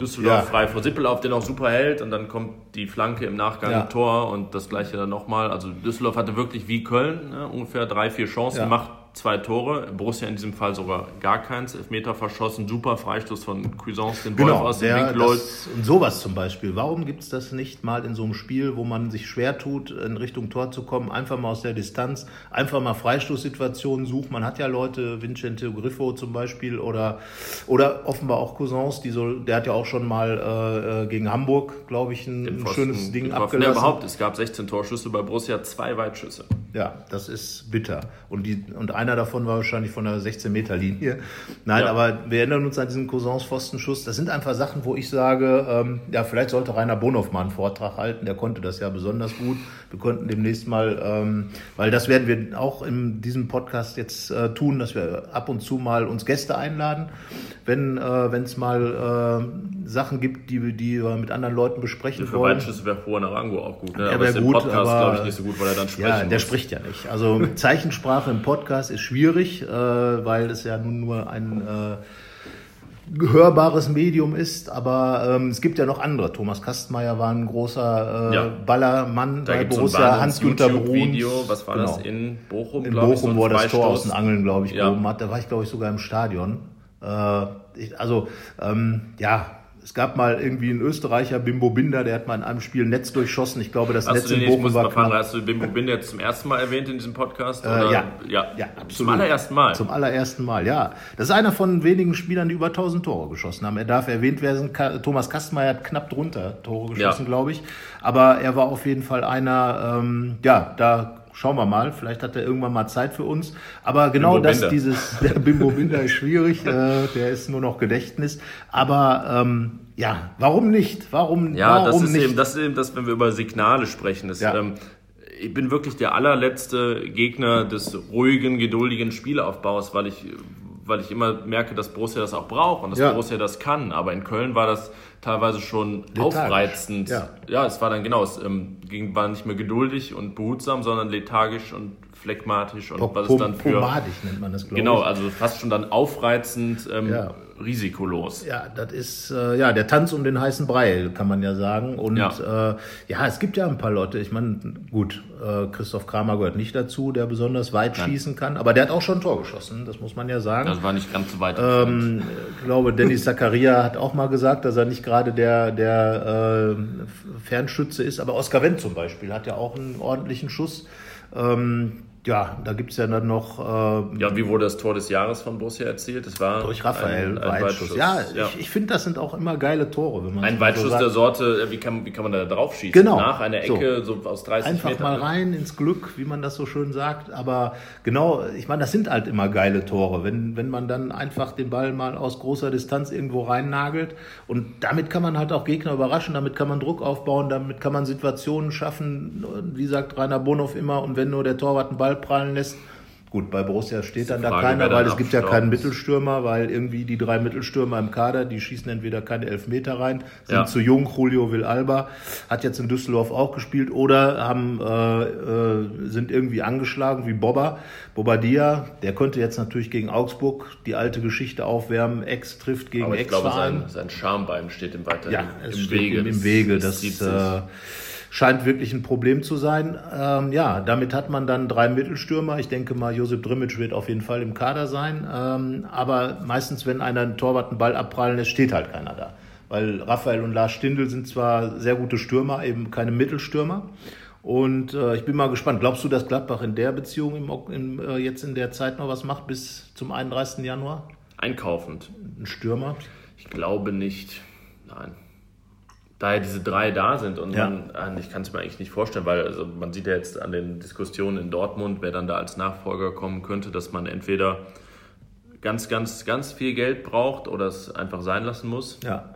Düsseldorf ja. frei vor Sippel auf, den auch super hält und dann kommt die Flanke im Nachgang ja. Tor und das gleiche dann nochmal. Also Düsseldorf hatte wirklich wie Köln ne, ungefähr drei, vier Chancen, macht zwei Tore, Borussia in diesem Fall sogar gar keins, Elfmeter verschossen, super Freistoß von Cuisance, den Wolf Genau, aus dem Winkel holt. und sowas zum Beispiel. Warum gibt es das nicht mal in so einem Spiel, wo man sich schwer tut, in Richtung Tor zu kommen, einfach mal aus der Distanz, einfach mal Freistoßsituationen suchen. Man hat ja Leute, Vincente Griffo zum Beispiel oder, oder offenbar auch Cousins, die so, der hat ja auch schon mal äh, äh, gegen Hamburg, glaube ich, ein, ein schönes Ding abgelassen. Nee, überhaupt, es gab 16 Torschüsse bei Borussia, zwei Weitschüsse. Ja, das ist bitter. Und, die, und einer davon war wahrscheinlich von der 16-Meter-Linie. Nein, Ja. aber wir erinnern uns an diesen Cousins-Pfostenschuss. Das sind einfach Sachen, wo ich sage, ähm, ja, vielleicht sollte Rainer Bonhoff mal einen Vortrag halten. Der konnte das ja besonders gut. Wir konnten demnächst mal, ähm, weil das werden wir auch in diesem Podcast jetzt äh, tun, dass wir ab und zu mal uns Gäste einladen, wenn äh, wenn es mal äh, Sachen gibt, die, die wir mit anderen Leuten besprechen Für wollen. Weitschüsse wäre Juan Arango auch gut. Ne? Er aber ist im gut, Podcast, aber- glaube ich, nicht so gut, weil er dann sprechen Ja, der muss. Spricht ja nicht. Also Zeichensprache im Podcast ist schwierig, äh, weil es ja nun nur ein äh, hörbares Medium ist. Aber ähm, es gibt ja noch andere. Thomas Kastmeier war ein großer äh, Ja. Ballermann Da bei Borussia. Hans-Günther Bruns. Video, was war das, Genau. in Bochum, In glaub ich, Bochum, so wo er das Tor aus den Angeln, glaube ich, Ja. gehoben hat. Da war ich, glaube ich, sogar im Stadion. Äh, ich, also, ähm, ja, es gab mal irgendwie einen Österreicher, Bimbo Binder, der hat mal in einem Spiel ein Netz durchschossen. Ich glaube, das Hast Netz in Bochum muss war fragen, hast du Bimbo Binder jetzt zum ersten Mal erwähnt in diesem Podcast? Äh, ja. ja, Ja, Zum absolut. allerersten Mal. Zum allerersten Mal, ja. Das ist einer von wenigen Spielern, die über 1000 Tore geschossen haben. Er darf erwähnt werden, Thomas Kastmeier hat knapp drunter Tore geschossen, Ja. glaube ich. Aber er war auf jeden Fall einer, ähm, ja, da schauen wir mal. Vielleicht hat er irgendwann mal Zeit für uns. Aber genau Bimbo das, Binder. dieses, der Bimbo Binder ist schwierig, äh, der ist nur noch Gedächtnis. Aber, ähm, ja, warum nicht? Warum, Ja, warum das ist nicht? eben das, ist eben das, wenn wir über Signale sprechen. Das, Ja. ähm, ich bin wirklich der allerletzte Gegner des ruhigen, geduldigen Spielaufbaus, weil ich, weil ich immer merke, dass Borussia das auch braucht und dass Ja. Borussia das kann. Aber in Köln war das teilweise schon Lethargisch. aufreizend. Ja. ja, es war dann genau, es ähm, ging, war nicht mehr geduldig und behutsam, sondern lethargisch und phlegmatisch und was es dann für. Pomadig nennt man das, glaube Genau, ich. also fast schon dann aufreizend, ähm, Ja. Risikolos. Ja, das ist äh, ja der Tanz um den heißen Brei, kann man ja sagen. Und Ja. äh, ja es gibt ja ein paar Leute. Ich meine, gut, äh, Christoph Kramer gehört nicht dazu, der besonders weit schießen kann, aber der hat auch schon ein Tor geschossen, das muss man ja sagen. Das war nicht ganz so weit. Ähm, ich glaube, Dennis Zakaria hat auch mal gesagt, dass er nicht gerade der, der äh, Fernschütze ist, aber Oskar Wendt zum Beispiel hat ja auch einen ordentlichen Schuss. Ähm, ja, da gibt's ja dann noch äh, Ja, wie wurde das Tor des Jahres von Borussia erzielt? Das war durch Raphael ein, ein Weitschuss. Weitschuss. Ja, ja. ich, ich finde, das sind auch immer geile Tore, wenn man ein so Weitschuss sagt. der Sorte, äh, wie kann, wie kann man da drauf schießen? Genau. Nach einer Ecke, so, aus 30 Einfach Metern. mal rein ins Glück, wie man das so schön sagt. Aber genau, ich meine, das sind halt immer geile Tore, wenn, wenn man dann einfach den Ball mal aus großer Distanz irgendwo rein nagelt. Und damit kann man halt auch Gegner überraschen, damit kann man Druck aufbauen, damit kann man Situationen schaffen. Wie sagt Rainer Bonhoff immer, und wenn nur der Torwart einen Ball prallen lässt, Gut, bei Borussia steht dann da Frage, keiner, weil es gibt ja keinen Mittelstürmer, weil irgendwie die drei Mittelstürmer im Kader, die schießen entweder keine Elfmeter rein, sind Ja. zu jung. Julio Villalba hat jetzt in Düsseldorf auch gespielt oder haben, äh, äh, sind irgendwie angeschlagen wie Bobba. Bobadilla, der könnte jetzt natürlich gegen Augsburg die alte Geschichte aufwärmen. Ex trifft gegen Aber ich glaube, Ex-Verein. sein, sein Schambein steht ihm weiterhin Ja, im steht Wege. ihm im Wege. Das, zieht sich. äh, scheint wirklich ein Problem zu sein. Ähm, ja, damit hat man dann drei Mittelstürmer. Ich denke mal, Josip Drimic wird auf jeden Fall im Kader sein. Ähm, aber meistens, wenn einer einen Torwart einen Ball abprallen lässt, steht halt keiner da. Weil Raphael und Lars Stindl sind zwar sehr gute Stürmer, eben keine Mittelstürmer. Und äh, ich bin mal gespannt. Glaubst du, dass Gladbach in der Beziehung im, im, äh, jetzt in der Zeit noch was macht bis zum 31. Januar? Einkaufend. Ein Stürmer? Ich glaube nicht. Nein. Da ja diese drei da sind und Ja. man, ah, ich kann es mir eigentlich nicht vorstellen, weil also man sieht ja jetzt an den Diskussionen in Dortmund, wer dann da als Nachfolger kommen könnte, dass man entweder ganz, ganz, ganz viel Geld braucht oder es einfach sein lassen muss. Ja.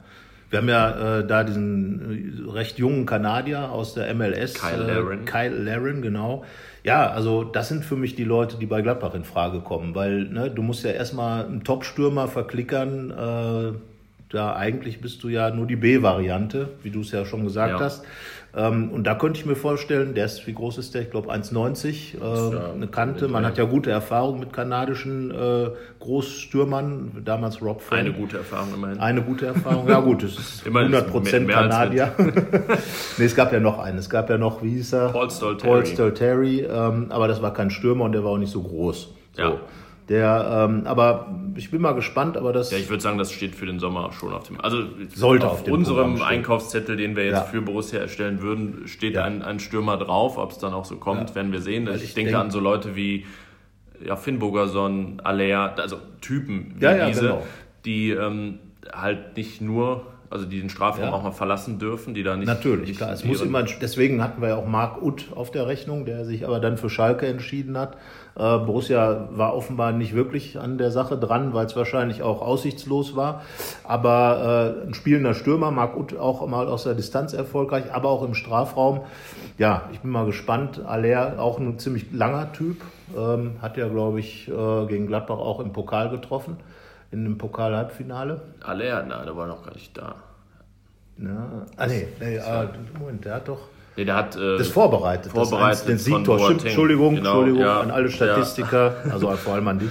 Wir haben ja äh, da diesen äh, recht jungen Kanadier aus der MLS. Kyle äh, Larin. Kyle Larin, genau. Ja, also das sind für mich die Leute, die bei Gladbach in Frage kommen, weil ne, du musst ja erstmal einen Top-Stürmer verklickern. Äh, da eigentlich bist du ja nur die B-Variante, wie du es ja schon gesagt Ja. hast. Ähm, und da könnte ich mir vorstellen, der ist, wie groß ist der? Ich glaube 1,90, äh, ja eine Kante. Man hat ja gute Erfahrung mit kanadischen äh, Großstürmern, damals Rob Friend. Eine gute Erfahrung immerhin. Eine gute Erfahrung, ja gut, das ist Immerhin 100 Prozent Kanadier. nee, es gab ja noch einen. Es gab ja noch, wie hieß er? Paul Stolteri. Paul Stolteri, ähm, aber das war kein Stürmer und der war auch nicht so groß. So. Ja. Der, ähm, aber ich bin mal gespannt, aber das. Ja, ich würde sagen, das steht für den Sommer schon auf dem. Also sollte auf, auf unserem Einkaufszettel, den wir jetzt ja. für Borussia erstellen würden, steht ja. ein, ein Stürmer drauf. Ob es dann auch so kommt, ja. werden wir sehen. Ich, ich, denke denk, an so Leute wie ja, Finn Bogerson, Alea, also Typen wie diese, genau. die ähm, halt nicht nur also die den Strafraum ja. auch mal verlassen dürfen, die da nicht. Natürlich, nicht klar. Es muss immer, deswegen hatten wir ja auch Marc Utt auf der Rechnung, der sich aber dann für Schalke entschieden hat. Äh, Borussia war offenbar nicht wirklich an der Sache dran, weil es wahrscheinlich auch aussichtslos war. Aber äh, ein spielender Stürmer, Marc Utt auch mal aus der Distanz erfolgreich, aber auch im Strafraum. Ja, ich bin mal gespannt. Aller, auch ein ziemlich langer Typ, ähm, hat ja, glaube ich, äh, gegen Gladbach auch im Pokal getroffen in einem Pokal-Halbfinale. Aller, nein, der war noch gar nicht da. Ja. Ah, nee, nee ah, Moment, der hat doch. Nee, der hat äh, das vorbereitet. Vorbereitet. Das den Siegtor. Entschuldigung, genau, Entschuldigung ja, an alle Statistiker, ja. also vor allem an dich.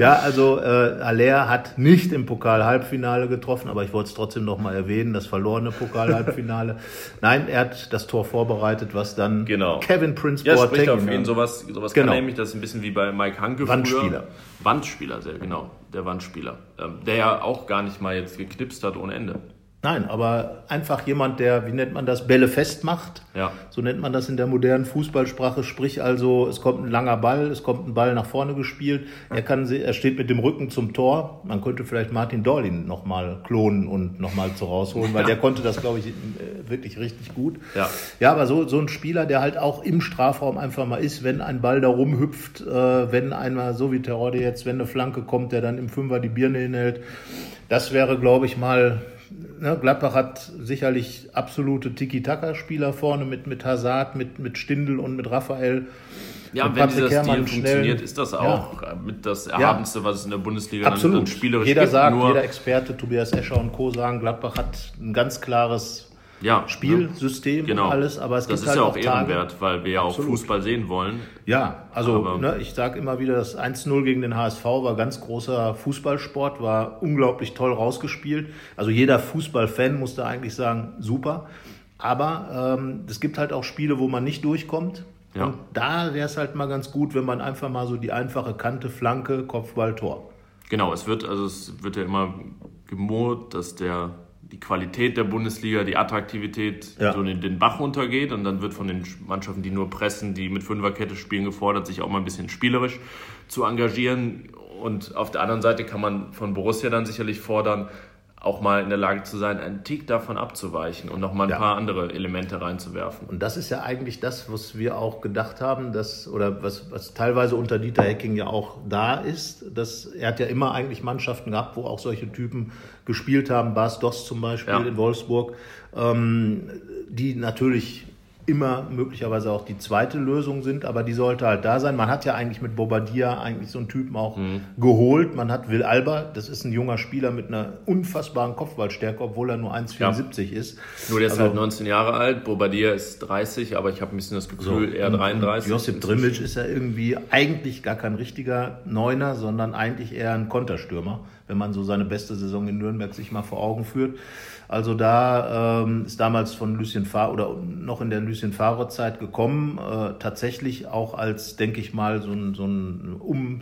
ja, also äh, Aller hat nicht im Pokal-Halbfinale getroffen, aber ich wollte es trotzdem noch mal erwähnen, das verlorene Pokal-Halbfinale. Nein, er hat das Tor vorbereitet, was dann genau. Kevin Prince ja, Boateng... Ja, auf ihn. Sowas, sowas genau. kann nämlich, das ist ein bisschen wie bei Mike Hanke Wandspieler. Früher. Wandspieler, sehr genau. Der Wandspieler. Ähm, der ja auch gar nicht mal jetzt geknipst hat ohne Ende. Nein, aber einfach jemand, der, wie nennt man das, Bälle festmacht. Ja. So nennt man das in der modernen Fußballsprache. Sprich also, es kommt ein langer Ball, es kommt ein Ball nach vorne gespielt. Er kann, er steht mit dem Rücken zum Tor. Man könnte vielleicht Martin Dorlin nochmal klonen und nochmal zu rausholen, weil ja. der konnte das, glaube ich, äh, wirklich richtig gut. Ja. Ja, aber so, so ein Spieler, der halt auch im Strafraum einfach mal ist, wenn ein Ball da rumhüpft, äh, wenn einmal, so wie Terode jetzt, wenn eine Flanke kommt, der dann im Fünfer die Birne hinhält. Das wäre, glaube ich, mal ne, Gladbach hat sicherlich absolute Tiki-Taka-Spieler vorne mit, mit Hazard, mit, mit Stindl und mit Raphael. Ja, und wenn dieser Stil funktioniert, ist das auch ja. mit das Erhabenste, ja. was es in der Bundesliga Absolut. dann, spielerisch jeder gibt. Sagt, jeder Experte, Tobias Escher und Co. sagen, Gladbach hat ein ganz klares ja, Spielsystem genau. und alles, aber es das gibt halt ja auch, auch ehrenwert, weil wir ja auch. Fußball sehen wollen. Ja, also ne, ich sage immer wieder, das 1-0 gegen den HSV war ganz großer Fußballsport, war unglaublich toll rausgespielt. Also jeder Fußballfan musste eigentlich sagen, super. Aber ähm, es gibt halt auch Spiele, wo man nicht durchkommt. Ja. Und da wäre es halt mal ganz gut, wenn man einfach mal so die einfache Kante, Flanke, Kopfball, Tor. Genau, es wird, also es wird ja immer gemurrt, dass der die Qualität der Bundesliga, die Attraktivität ja. so in den Bach runtergeht und dann wird von den Mannschaften, die nur pressen, die mit Fünferkette spielen, gefordert, sich auch mal ein bisschen spielerisch zu engagieren. Und auf der anderen Seite kann man von Borussia dann sicherlich fordern, auch mal in der Lage zu sein, einen Tick davon abzuweichen und noch mal ein ja. paar andere Elemente reinzuwerfen. Und das ist ja eigentlich das, was wir auch gedacht haben, dass, oder was, was teilweise unter Dieter Hecking ja auch da ist. Dass, er hat ja immer eigentlich Mannschaften gehabt, wo auch solche Typen gespielt haben, Bas Doss zum Beispiel ja. in Wolfsburg, ähm, die natürlich immer möglicherweise auch die zweite Lösung sind, aber die sollte halt da sein. Man hat ja eigentlich mit Bobadilla eigentlich so einen Typen auch mhm. geholt. Man hat Will Alba, das ist ein junger Spieler mit einer unfassbaren Kopfballstärke, obwohl er nur 1,74 ja. ist. Nur der ist also, halt 19 Jahre alt, Bobadilla ist 30, aber ich habe ein bisschen das Gefühl, so, eher 33. Josip Drimic ist ja irgendwie eigentlich gar kein richtiger Neuner, sondern eigentlich eher ein Konterstürmer, wenn man so seine beste Saison in Nürnberg sich mal vor Augen führt. Also da ähm, ist damals von Lucien Favre oder noch in der Lucien Favre Zeit gekommen, äh, tatsächlich auch als, denke ich mal, so ein, so ein um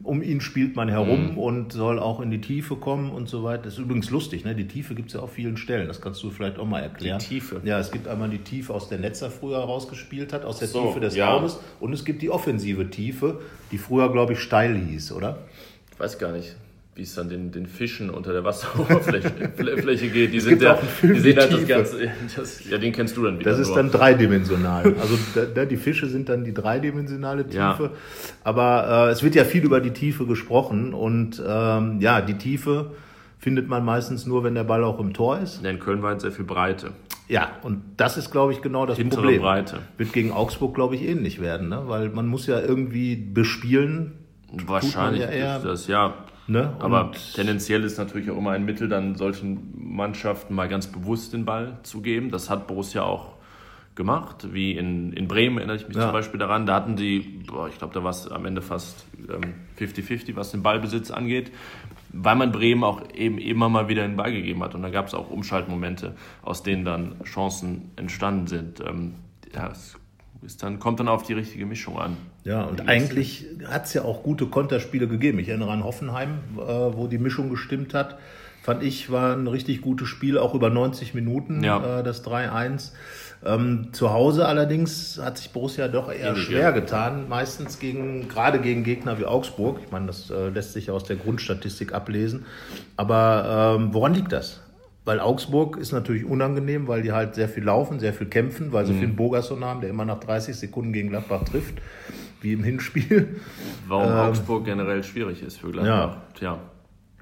um ihn spielt man herum mhm. und soll auch in die Tiefe kommen und so weiter. Das ist übrigens lustig, ne? Die Tiefe gibt es ja auf vielen Stellen. Das kannst du vielleicht auch mal erklären. Die Tiefe. Ja, es gibt einmal die Tiefe, aus der Netzer früher rausgespielt hat, aus der so, Tiefe des ja. Raumes. Und es gibt die offensive Tiefe, die früher, glaube ich, steil hieß, oder? Ich weiß gar nicht wie es dann den, den Fischen unter der Wasseroberfläche geht. Die sind ja, die sehen halt das Ganze. Das, ja, den kennst du dann wieder. Das ist dann dreidimensional. Also da, die Fische sind dann die dreidimensionale Tiefe. Ja. Aber äh, es wird ja viel über die Tiefe gesprochen und ähm, ja, die Tiefe findet man meistens nur, wenn der Ball auch im Tor ist. In Köln war jetzt sehr viel Breite. Ja, und das ist, glaube ich, genau das Hintere Problem. Breite. Wird gegen Augsburg, glaube ich, ähnlich werden, ne? weil man muss ja irgendwie bespielen. Wahrscheinlich ja ist das, ja. Ne? Aber tendenziell ist natürlich auch immer ein Mittel, dann solchen Mannschaften mal ganz bewusst den Ball zu geben. Das hat Borussia auch gemacht, wie in, in Bremen erinnere ich mich ja. zum Beispiel daran. Da hatten die, boah, ich glaube, da war es am Ende fast 50-50, ähm, was den Ballbesitz angeht, weil man Bremen auch eben immer mal wieder den Ball gegeben hat. Und da gab es auch Umschaltmomente, aus denen dann Chancen entstanden sind. Ähm, ja, es dann, kommt dann auf die richtige Mischung an. Ja, und eigentlich hat es ja auch gute Konterspiele gegeben. Ich erinnere an Hoffenheim, äh, wo die Mischung gestimmt hat. Fand ich, war ein richtig gutes Spiel, auch über 90 Minuten, ja. äh, das 3-1. Ähm, zu Hause allerdings hat sich Borussia doch eher Ähnlich, schwer getan, meistens gegen, gerade gegen Gegner wie Augsburg. Ich meine, das äh, lässt sich aus der Grundstatistik ablesen. Aber ähm, woran liegt das? Weil Augsburg ist natürlich unangenehm, weil die halt sehr viel laufen, sehr viel kämpfen, weil sie mhm. Finn Bogerson haben, der immer nach 30 Sekunden gegen Gladbach trifft, wie im Hinspiel. Warum ähm, Augsburg generell schwierig ist für Gladbach. Ja. Tja,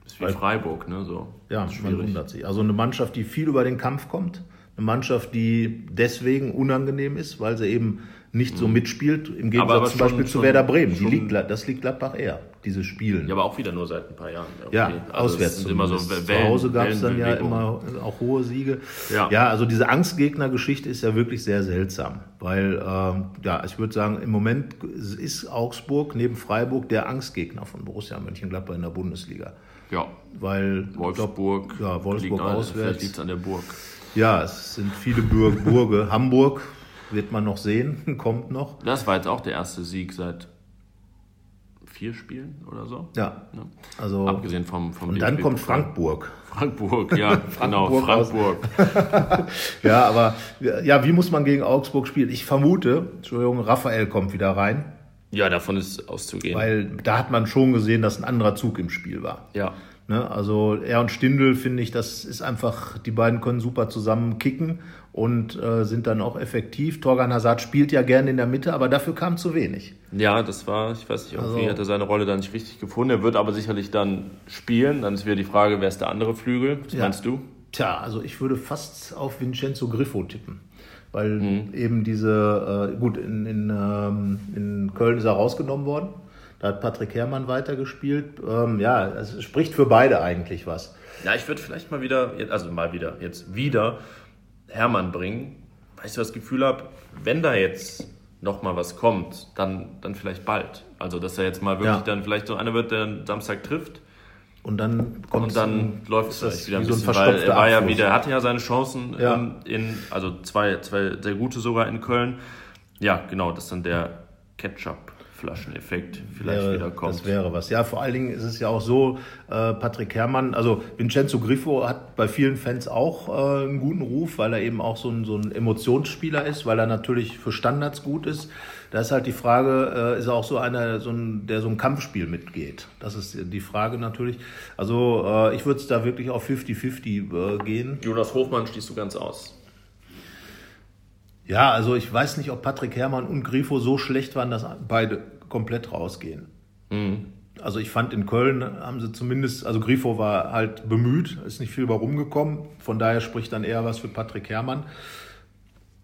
ist wie weil, Freiburg, ne? So. Ja, man wundert sich. Also eine Mannschaft, die viel über den Kampf kommt, eine Mannschaft, die deswegen unangenehm ist, weil sie eben nicht so mhm. mitspielt, im Gegensatz aber zum Beispiel zu Werder Bremen. Die liegt, das liegt Gladbach eher, diese Spielen. Ja, aber auch wieder nur seit ein paar Jahren. Okay. Ja, also auswärts. Immer so Wellen, zu Hause gab es dann ja immer auch hohe Siege. Ja, ja also diese Angstgegner-Geschichte ist ja wirklich sehr seltsam, weil, ähm, ja, ich würde sagen, im Moment ist Augsburg neben Freiburg der Angstgegner von Borussia Mönchengladbach in der Bundesliga. Ja. Weil Wolfsburg, glaub, ja, Wolfsburg auswärts. Vielleicht liegt an der Burg. Ja, es sind viele Burg, Burge. Hamburg wird man noch sehen, kommt noch. Das war jetzt auch der erste Sieg seit vier Spielen oder so. Ja. ja. Also, Abgesehen vom, vom Und dann kommt Frankburg. Frankburg, ja, genau, Frankburg. ja, aber ja, wie muss man gegen Augsburg spielen? Ich vermute, Entschuldigung, Raphael kommt wieder rein. Ja, davon ist auszugehen. Weil da hat man schon gesehen, dass ein anderer Zug im Spiel war. Ja. Ne? Also er und Stindl finde ich, das ist einfach, die beiden können super zusammen kicken und äh, sind dann auch effektiv. Torgan Hazard spielt ja gerne in der Mitte, aber dafür kam zu wenig. Ja, das war, ich weiß nicht, irgendwie also, hat er seine Rolle da nicht richtig gefunden. Er wird aber sicherlich dann spielen. Dann ist wieder die Frage, wer ist der andere Flügel? Was ja. meinst du? Tja, also ich würde fast auf Vincenzo Griffo tippen. Weil mhm. eben diese, äh, gut, in, in, ähm, in Köln ist er rausgenommen worden da hat Patrick Herrmann weitergespielt. Ähm, ja, es spricht für beide eigentlich was. Ja, ich würde vielleicht mal wieder, also mal wieder, jetzt wieder Hermann bringen, weil ich so das Gefühl habe, wenn da jetzt noch mal was kommt, dann, dann vielleicht bald. Also, dass er jetzt mal wirklich ja. dann vielleicht so einer wird, der Samstag trifft. Und dann kommt Und dann läuft es vielleicht wieder ein bisschen, so ein weil er war ja wieder, hatte ja seine Chancen ja. In, in, also zwei, zwei sehr gute sogar in Köln. Ja, genau, das ist dann der Ketchup. Flascheneffekt vielleicht wäre, wieder kommt. Das wäre was. Ja, vor allen Dingen ist es ja auch so, äh, Patrick Herrmann, also Vincenzo Griffo hat bei vielen Fans auch äh, einen guten Ruf, weil er eben auch so ein, so ein Emotionsspieler ist, weil er natürlich für Standards gut ist. Da ist halt die Frage, äh, ist er auch so einer, so ein, der so ein Kampfspiel mitgeht? Das ist die Frage natürlich. Also äh, ich würde es da wirklich auf 50-50 äh, gehen. Jonas Hofmann schließt du ganz aus. Ja, also ich weiß nicht, ob Patrick Herrmann und Grifo so schlecht waren, dass beide komplett rausgehen. Mhm. Also ich fand in Köln haben sie zumindest, also Grifo war halt bemüht, ist nicht viel bei rumgekommen. Von daher spricht dann eher was für Patrick Herrmann.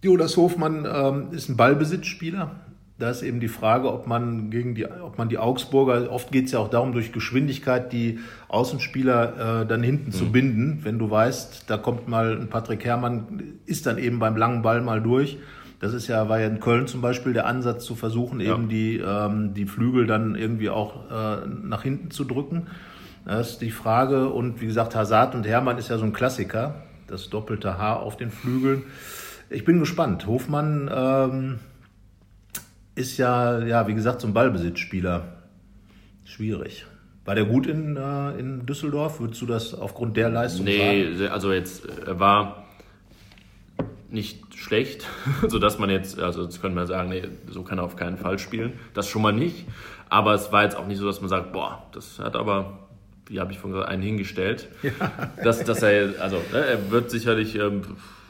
Jonas Hofmann ähm, ist ein Ballbesitzspieler. Da ist eben die Frage, ob man gegen die, ob man die Augsburger, oft geht es ja auch darum, durch Geschwindigkeit die Außenspieler äh, dann hinten mhm. zu binden. Wenn du weißt, da kommt mal ein Patrick Herrmann, ist dann eben beim langen Ball mal durch. Das ist ja, war ja in Köln zum Beispiel der Ansatz zu versuchen, ja. eben die, ähm, die Flügel dann irgendwie auch äh, nach hinten zu drücken. Das ist die Frage. Und wie gesagt, Hazard und Herrmann ist ja so ein Klassiker. Das doppelte Haar auf den Flügeln. Ich bin gespannt. Hofmann, ähm, ist ja, ja, wie gesagt, so ein Ballbesitzspieler. Schwierig. War der gut in, äh, in Düsseldorf? Würdest du das aufgrund der Leistung nee, sagen? also jetzt, er war nicht schlecht, sodass man jetzt, also jetzt könnte man sagen, nee, so kann er auf keinen Fall spielen. Das schon mal nicht. Aber es war jetzt auch nicht so, dass man sagt, boah, das hat aber, wie habe ich vorhin gesagt, einen hingestellt. Ja. Dass, dass er, also ne, er wird sicherlich ähm,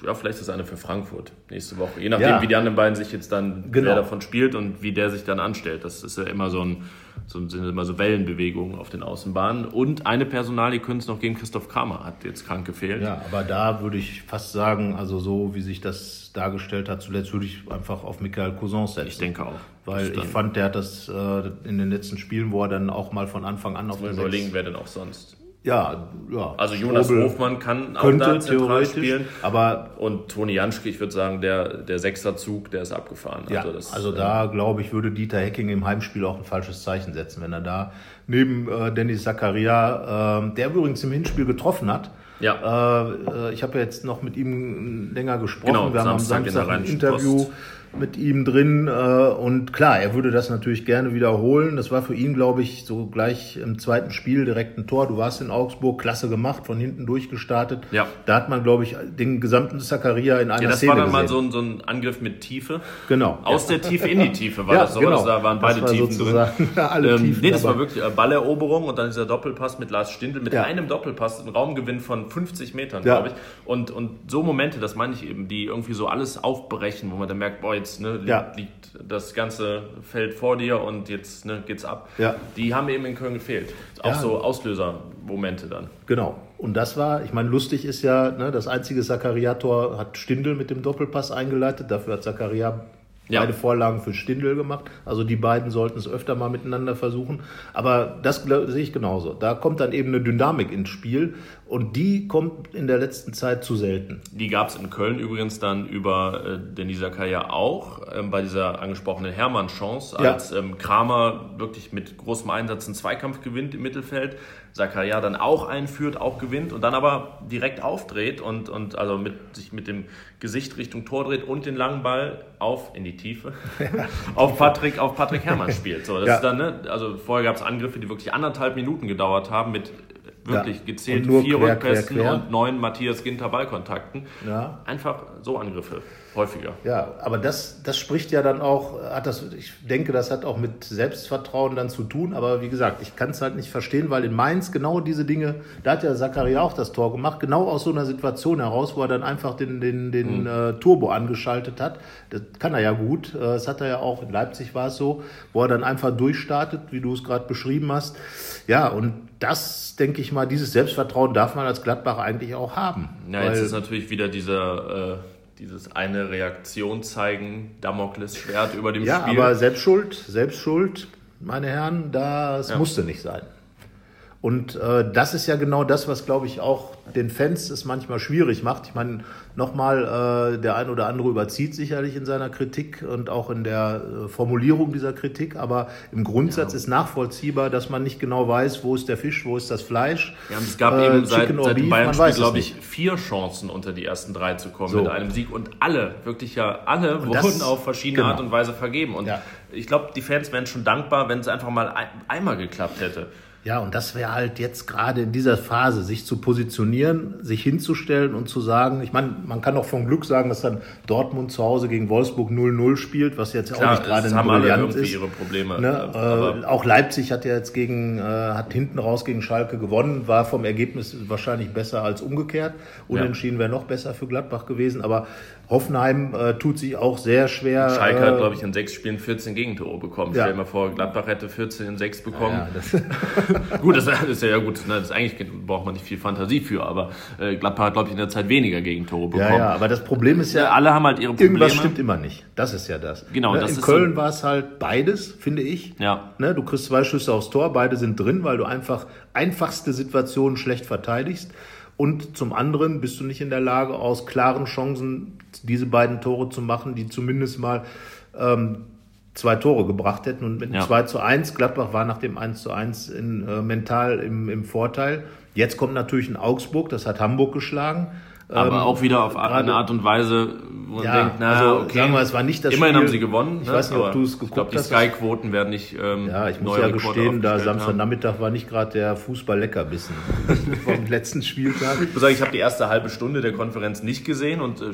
ja, vielleicht ist das eine für Frankfurt nächste Woche. Je nachdem, ja. wie die anderen beiden sich jetzt dann, genau. wer davon spielt und wie der sich dann anstellt. Das ist ja immer so ein, so, sind immer so Wellenbewegungen auf den Außenbahnen. Und eine Personalie können es noch gegen Christoph Kramer, hat jetzt krank gefehlt. Ja, aber da würde ich fast sagen, also so wie sich das dargestellt hat, zuletzt würde ich einfach auf Michael Cousin setzen. Ich denke auch. Weil ich fand, der hat das äh, in den letzten Spielen, wo er dann auch mal von Anfang an auf der überlegen, wer denn auch sonst. Ja, ja. Also Jonas Strobel Hofmann kann auch da zentral spielen. Aber und Toni Janschke, ich würde sagen, der, der Sechserzug, der ist abgefahren. Ja, also, das, also da, glaube ich, würde Dieter Hecking im Heimspiel auch ein falsches Zeichen setzen, wenn er da neben äh, Dennis Zakaria, äh, der übrigens im Hinspiel getroffen hat. Ja. Äh, ich habe ja jetzt noch mit ihm länger gesprochen. Genau, Wir haben Samstag am Samstag ein Interview. Post mit ihm drin. Äh, und klar, er würde das natürlich gerne wiederholen. Das war für ihn, glaube ich, so gleich im zweiten Spiel direkt ein Tor. Du warst in Augsburg, klasse gemacht, von hinten durchgestartet. Ja. Da hat man, glaube ich, den gesamten Zakaria in einer ja, das Szene war dann gesehen. mal so ein, so ein Angriff mit Tiefe. Genau. Aus ja. der Tiefe in die Tiefe war ja, das so. Genau. Da waren beide war Tiefen drin. Alle ähm, Tiefen nee, das war wirklich Balleroberung und dann dieser Doppelpass mit Lars Stindl, mit einem Doppelpass, ein Raumgewinn von 50 Metern, glaube ich. Und, und so Momente, das meine ich eben, die irgendwie so alles aufbrechen, wo man dann merkt, boah, jetzt ne, ja liegt das ganze Feld vor dir und jetzt ne, geht's ab. Ja. Die haben eben in Köln gefehlt. Auch ja. so Auslösermomente dann. Genau. Und das war, ich meine, lustig ist ja, ne, das einzige Zachariator hat Stindel mit dem Doppelpass eingeleitet. Dafür hat Zakaria ja. beide Vorlagen für Stindel gemacht. Also die beiden sollten es öfter mal miteinander versuchen. Aber das sehe ich genauso. Da kommt dann eben eine Dynamik ins Spiel und die kommt in der letzten Zeit zu selten. Die gab es in Köln übrigens dann über äh, Denisa Kaya auch, ähm, bei dieser angesprochenen Hermann-Chance, als ja. ähm, Kramer wirklich mit großem Einsatz einen Zweikampf gewinnt im Mittelfeld. Zakaria dann auch einführt, auch gewinnt und dann aber direkt aufdreht und, und also mit, sich mit dem Gesicht Richtung Tor dreht und den langen Ball auf in die Tiefe auf Patrick, auf Patrick Herrmann spielt. So, das ja. ist dann, ne, also vorher gab es Angriffe, die wirklich anderthalb Minuten gedauert haben mit wirklich ja. gezählt vier quer, Rückpässen quer, quer. und neun Matthias Ginter Ballkontakten. Ja. Einfach so Angriffe häufiger. Ja, aber das, das spricht ja dann auch, hat das, ich denke, das hat auch mit Selbstvertrauen dann zu tun. Aber wie gesagt, ich kann es halt nicht verstehen, weil in Mainz genau diese Dinge, da hat ja Zakaria auch das Tor gemacht, genau aus so einer Situation heraus, wo er dann einfach den, den, den mhm. äh, Turbo angeschaltet hat. Das kann er ja gut. Äh, das hat er ja auch, in Leipzig war es so, wo er dann einfach durchstartet, wie du es gerade beschrieben hast. Ja, und das, denke ich mal, dieses Selbstvertrauen darf man als Gladbach eigentlich auch haben. Ja, jetzt ist natürlich wieder dieser... Äh dieses eine Reaktion zeigen, Damoklesschwert über dem ja, Spiel. Ja, aber Selbstschuld, Selbstschuld, meine Herren, das ja. musste nicht sein. Und äh, das ist ja genau das, was, glaube ich, auch den Fans es manchmal schwierig macht. Ich meine, nochmal, äh, der ein oder andere überzieht sicherlich in seiner Kritik und auch in der äh, Formulierung dieser Kritik, aber im Grundsatz ja. ist nachvollziehbar, dass man nicht genau weiß, wo ist der Fisch, wo ist das Fleisch. Ja, es gab äh, eben seit, seit dem Bayern-Spiel, glaube ich, vier Chancen unter die ersten drei zu kommen so. mit einem Sieg und alle, wirklich ja alle, und wurden das, auf verschiedene genau. Art und Weise vergeben. Und ja. ich glaube, die Fans wären schon dankbar, wenn es einfach mal ein, einmal geklappt hätte. Ja, und das wäre halt jetzt gerade in dieser Phase, sich zu positionieren, sich hinzustellen und zu sagen, ich meine, man kann auch vom Glück sagen, dass dann Dortmund zu Hause gegen Wolfsburg 0-0 spielt, was jetzt Klar, auch nicht gerade ein Brillant ist. ihre Probleme. Ne? Äh, auch Leipzig hat ja jetzt gegen, äh, hat hinten raus gegen Schalke gewonnen, war vom Ergebnis wahrscheinlich besser als umgekehrt. Unentschieden ja. wäre noch besser für Gladbach gewesen, aber Hoffenheim äh, tut sich auch sehr schwer. Schalke äh, hat, glaube ich, in sechs Spielen 14 Gegentore bekommen. Ja. Stell dir mal vor, Gladbach hätte 14 in sechs bekommen. Ja, gut, das ist ja, ja gut. Ne, das ist eigentlich braucht man nicht viel Fantasie für, aber äh, Gladbach hat, glaube ich, in der Zeit weniger Gegentore bekommen. Ja, ja, aber das Problem ist ja, alle haben halt ihre Probleme. Irgendwas stimmt immer nicht. Das ist ja das. Genau. Ne? Das in Köln so war es halt beides, finde ich. Ja. Ne? Du kriegst zwei Schüsse aufs Tor, beide sind drin, weil du einfach einfachste Situationen schlecht verteidigst. Und zum anderen bist du nicht in der Lage, aus klaren Chancen diese beiden Tore zu machen, die zumindest mal ähm, zwei Tore gebracht hätten. Und mit ja. 2 zu 1, Gladbach war nach dem 1 zu 1 in, äh, mental im, im Vorteil. Jetzt kommt natürlich ein Augsburg, das hat Hamburg geschlagen. Aber ähm, auch wieder auf eine Art und Weise, man ja, denkt, na, also, okay. Sagen wir, es war nicht das Immerhin Spiel. haben sie gewonnen. Ich ne? weiß nicht, ob du es geguckt hast. Ich glaube, die Sky-Quoten werden nicht ähm, Ja, ich muss ja gestehen, da Samstagnachmittag war nicht gerade der Fußball-Leckerbissen vom letzten Spieltag. Ich muss sagen, ich habe die erste halbe Stunde der Konferenz nicht gesehen und äh,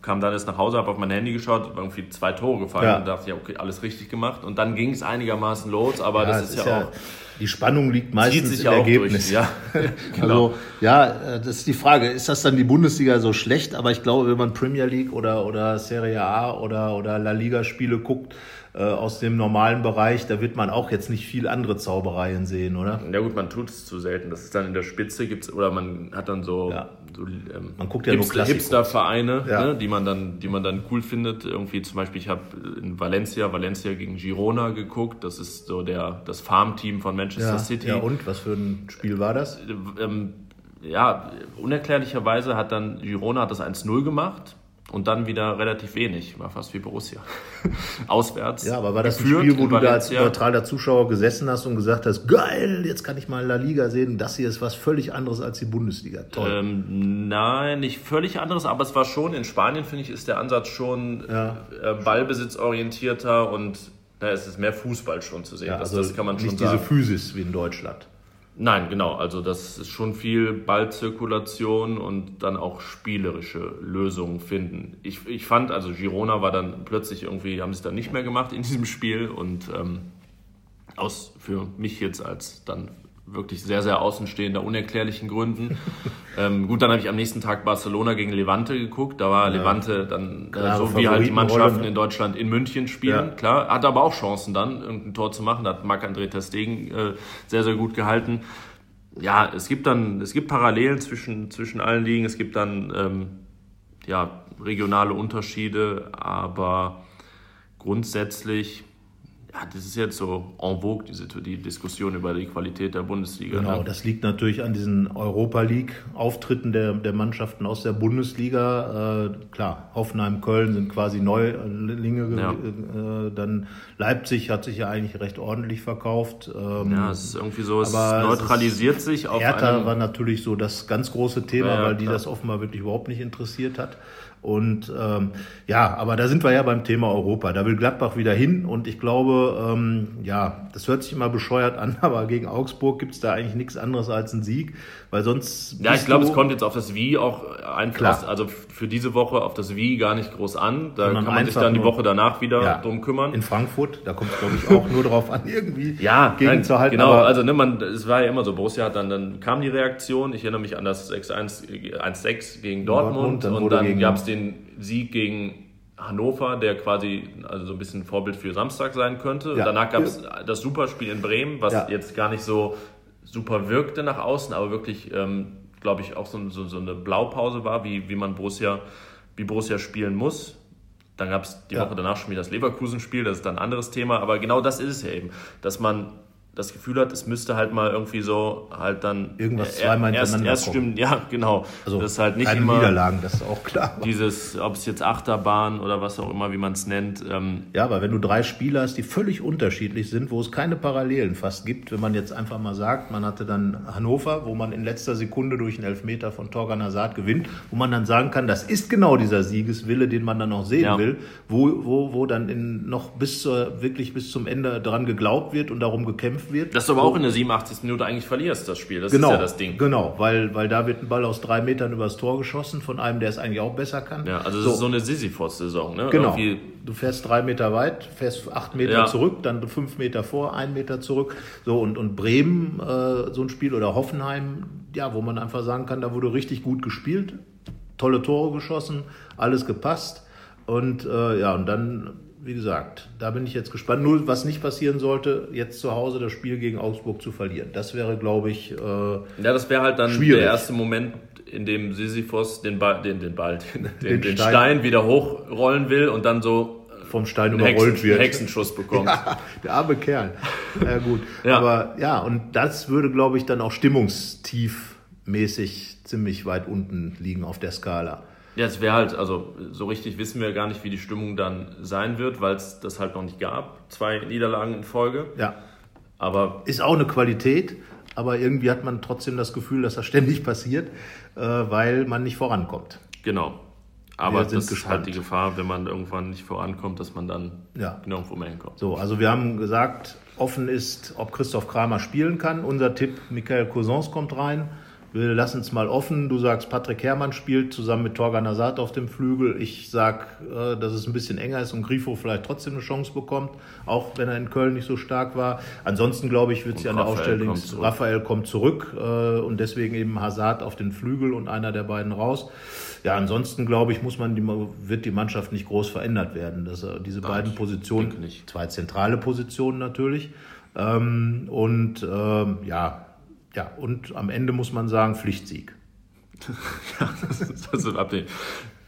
kam dann erst nach Hause, habe auf mein Handy geschaut, irgendwie zwei Tore gefallen ja. und dachte, ja, okay, alles richtig gemacht. Und dann ging es einigermaßen los, aber ja, das ist ist ja auch die Spannung liegt meistens im Ergebnis. Durch, ja. genau. Also ja, äh, das ist die Frage, ist das dann die Bundesliga so schlecht? Aber ich glaube, wenn man Premier League oder, oder Serie A oder, oder La Liga Spiele guckt, äh, aus dem normalen Bereich, da wird man auch jetzt nicht viel andere Zaubereien sehen, oder? Ja gut, man tut es zu selten. Das ist dann in der Spitze gibt's oder man hat dann so, ja. so ähm, man guckt ja Hipster, nur Hipster-Vereine, ja. ne, die man dann, die man dann cool findet. Irgendwie zum Beispiel, ich habe in Valencia, Valencia gegen Girona geguckt. Das ist so der das Farmteam von Manchester ja. City. Ja und was für ein Spiel war das? Ähm, ja, unerklärlicherweise hat dann Girona hat das 1-0 gemacht und dann wieder relativ wenig. War fast wie Borussia. Auswärts. Ja, aber war das ein Spiel, wo du da als neutraler Zuschauer gesessen hast und gesagt hast, geil, jetzt kann ich mal La Liga sehen. Das hier ist was völlig anderes als die Bundesliga. Toll. Ähm, nein, nicht völlig anderes, aber es war schon, in Spanien finde ich, ist der Ansatz schon ja. äh, ballbesitzorientierter und da ist es mehr Fußball schon zu sehen. Ja, also das, das kann man schon nicht sagen. diese Physis wie in Deutschland. Nein, genau. Also das ist schon viel Ballzirkulation und dann auch spielerische Lösungen finden. Ich, ich fand, also Girona war dann plötzlich irgendwie, haben sie es dann nicht mehr gemacht in diesem Spiel und ähm, aus für mich jetzt als dann wirklich sehr, sehr außenstehender, unerklärlichen Gründen. ähm, gut, dann habe ich am nächsten Tag Barcelona gegen Levante geguckt. Da war ja. Levante dann äh, so wie halt die Mannschaften in Deutschland in München spielen. Ja. Klar, hat aber auch Chancen dann, irgendein Tor zu machen. Da hat Marc-André Testegen äh, sehr, sehr gut gehalten. Ja, es gibt dann, es gibt Parallelen zwischen, zwischen allen Ligen. Es gibt dann, ähm, ja, regionale Unterschiede, aber grundsätzlich ja, das ist jetzt so en vogue, diese, die Diskussion über die Qualität der Bundesliga. Genau, ne? das liegt natürlich an diesen Europa League-Auftritten der, der Mannschaften aus der Bundesliga. Äh, klar, Hoffenheim, Köln sind quasi Neulinge. Ja. Äh, dann Leipzig hat sich ja eigentlich recht ordentlich verkauft. Ähm, ja, es ist irgendwie so, es neutralisiert es sich auf Hertha war natürlich so das ganz große Thema, ja, weil die klar. das offenbar wirklich überhaupt nicht interessiert hat. Und ähm, ja, aber da sind wir ja beim Thema Europa. Da will Gladbach wieder hin und ich glaube, ähm, ja, das hört sich immer bescheuert an, aber gegen Augsburg gibt's da eigentlich nichts anderes als einen Sieg, weil sonst. Ja, ich glaube, es kommt jetzt auf das Wie auch einfach, also für diese Woche auf das Wie gar nicht groß an. Da kann man sich dann die Woche danach wieder ja, drum kümmern. In Frankfurt, da kommt es glaube ich auch nur darauf an, irgendwie ja, gegenzuhalten. Genau, also ne, man, es war ja immer so, Borussia hat dann, dann kam die Reaktion, ich erinnere mich an das 6-1 gegen Dortmund, Dortmund dann und dann gab es den den Sieg gegen Hannover, der quasi also so ein bisschen Vorbild für Samstag sein könnte. Ja. Danach gab es das Superspiel in Bremen, was ja. jetzt gar nicht so super wirkte nach außen, aber wirklich, ähm, glaube ich, auch so, so, so, eine Blaupause war, wie, wie man Borussia, wie Borussia spielen muss. Dann gab es die ja. Woche danach schon wieder das Leverkusen-Spiel, das ist dann ein anderes Thema, aber genau das ist es ja eben, dass man das Gefühl hat, es müsste halt mal irgendwie so halt dann irgendwas zweimal erst, hintereinander erst stimmen, ja genau. Also das ist halt nicht keine immer Niederlagen, das ist auch klar. Dieses, ob es jetzt Achterbahn oder was auch immer, wie man es nennt. Ähm, ja, aber wenn du drei Spieler hast, die völlig unterschiedlich sind, wo es keine Parallelen fast gibt, wenn man jetzt einfach mal sagt, man hatte dann Hannover, wo man in letzter Sekunde durch einen Elfmeter von Torgan Hazard gewinnt, wo man dann sagen kann, das ist genau dieser Siegeswille, den man dann auch sehen ja. will, wo, wo, wo dann in, noch bis zur, wirklich bis zum Ende dran geglaubt wird und darum gekämpft gekämpft wird. Dass du aber auch in der 87. Minute eigentlich verlierst, das Spiel. Das genau, ist ja das Ding. Genau, weil, weil da wird ein Ball aus drei Metern übers Tor geschossen von einem, der es eigentlich auch besser kann. Ja, also das so. ist so eine Sisyphos-Saison, ne? Genau. Irgendwie du fährst drei Meter weit, fährst acht Meter ja. zurück, dann fünf Meter vor, ein Meter zurück. So, und, und Bremen, äh, so ein Spiel, oder Hoffenheim, ja, wo man einfach sagen kann, da wurde richtig gut gespielt, tolle Tore geschossen, alles gepasst. Und äh, ja, und dann wie gesagt, da bin ich jetzt gespannt. Nur was nicht passieren sollte, jetzt zu Hause das Spiel gegen Augsburg zu verlieren. Das wäre, glaube ich, äh, ja, das wäre halt dann schwierig. der erste Moment, in dem Sisyphos den Ball, den, den Ball, den, den, den Stein. Stein. wieder hochrollen will und dann so äh, vom Stein überrollt Hexen, wird. Hexenschuss bekommt. Ja, der arme Kerl. Ja, gut. ja. Aber ja, und das würde, glaube ich, dann auch stimmungstiefmäßig ziemlich weit unten liegen auf der Skala. Ja, es wäre halt, also so richtig wissen wir gar nicht, wie die Stimmung dann sein wird, weil es das halt noch nicht gab. Zwei Niederlagen in Folge. Ja. Aber ist auch eine Qualität, aber irgendwie hat man trotzdem das Gefühl, dass das ständig passiert, äh, weil man nicht vorankommt. Genau. Aber das ist halt die Gefahr, wenn man irgendwann nicht vorankommt, dass man dann ja. nirgendwo mehr hinkommt. So, also wir haben gesagt, offen ist, ob Christoph Kramer spielen kann. Unser Tipp, Michael Cousins kommt rein. Wir lassen es mal offen. Du sagst, Patrick Herrmann spielt zusammen mit Torgan Hazard auf dem Flügel. Ich sag, äh, dass es ein bisschen enger ist und Grifo vielleicht trotzdem eine Chance bekommt, auch wenn er in Köln nicht so stark war. Ansonsten glaube ich, wird sie an der Aufstellung. Kommt Raphael kommt zurück äh, und deswegen eben Hazard auf den Flügel und einer der beiden raus. Ja, ansonsten glaube ich, muss man die, wird die Mannschaft nicht groß verändert werden. Das, äh, diese Nein, beiden Positionen, zwei zentrale Positionen natürlich. Ähm, und ähm, ja, ja, und am Ende muss man sagen, Pflichtsieg. ja, das ist, das ist ein Update.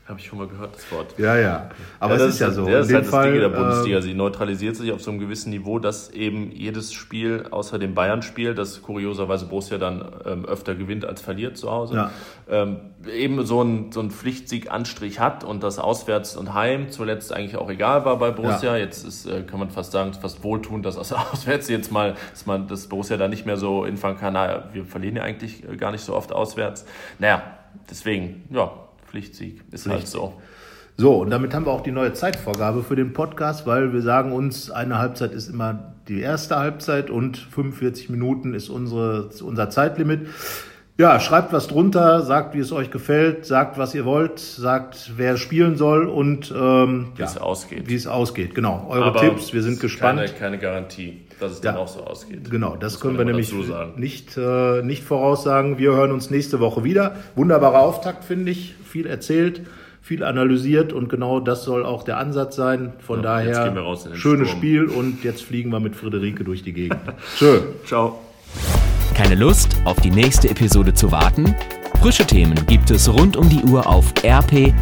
Habe ich schon mal gehört, das Wort. Ja, ja. Aber ja, es ist ja so. Ja, das ist halt Fall, das Ding der Bundesliga. Sie neutralisiert sich auf so einem gewissen Niveau, dass eben jedes Spiel, außer dem Bayern-Spiel, das kurioserweise Borussia dann ähm, öfter gewinnt als verliert zu Hause, ja. ähm, eben so einen so Pflichtsieg-Anstrich hat und das Auswärts und Heim zuletzt eigentlich auch egal war bei Borussia. Ja. Jetzt ist, äh, kann man fast sagen, fast wohltuend, dass das Auswärts jetzt mal, dass man das Borussia da nicht mehr so infangen kann, naja, wir verlieren ja eigentlich äh, gar nicht so oft auswärts. Naja, deswegen, ja, Pflichtsieg. Ist halt so. So, und damit haben wir auch die neue Zeitvorgabe für den Podcast, weil wir sagen uns, eine Halbzeit ist immer die erste Halbzeit und 45 Minuten ist unsere, unser Zeitlimit. Ja, schreibt was drunter, sagt, wie es euch gefällt, sagt, was ihr wollt, sagt, wer spielen soll und ähm, wie ja, es ausgeht. Wie es ausgeht, genau. Eure Aber Tipps, wir sind gespannt. Keine, keine Garantie, dass es ja, dann auch so ausgeht. Genau, das, das können wir nämlich nicht, äh, nicht voraussagen. Wir hören uns nächste Woche wieder. Wunderbarer Auftakt, finde ich. Viel erzählt, viel analysiert und genau das soll auch der Ansatz sein. Von ja, daher, schönes Sturm. Spiel und jetzt fliegen wir mit Friederike durch die Gegend. Schön. Ciao. Keine Lust, auf die nächste Episode zu warten? Frische Themen gibt es rund um die Uhr auf rp-online.de.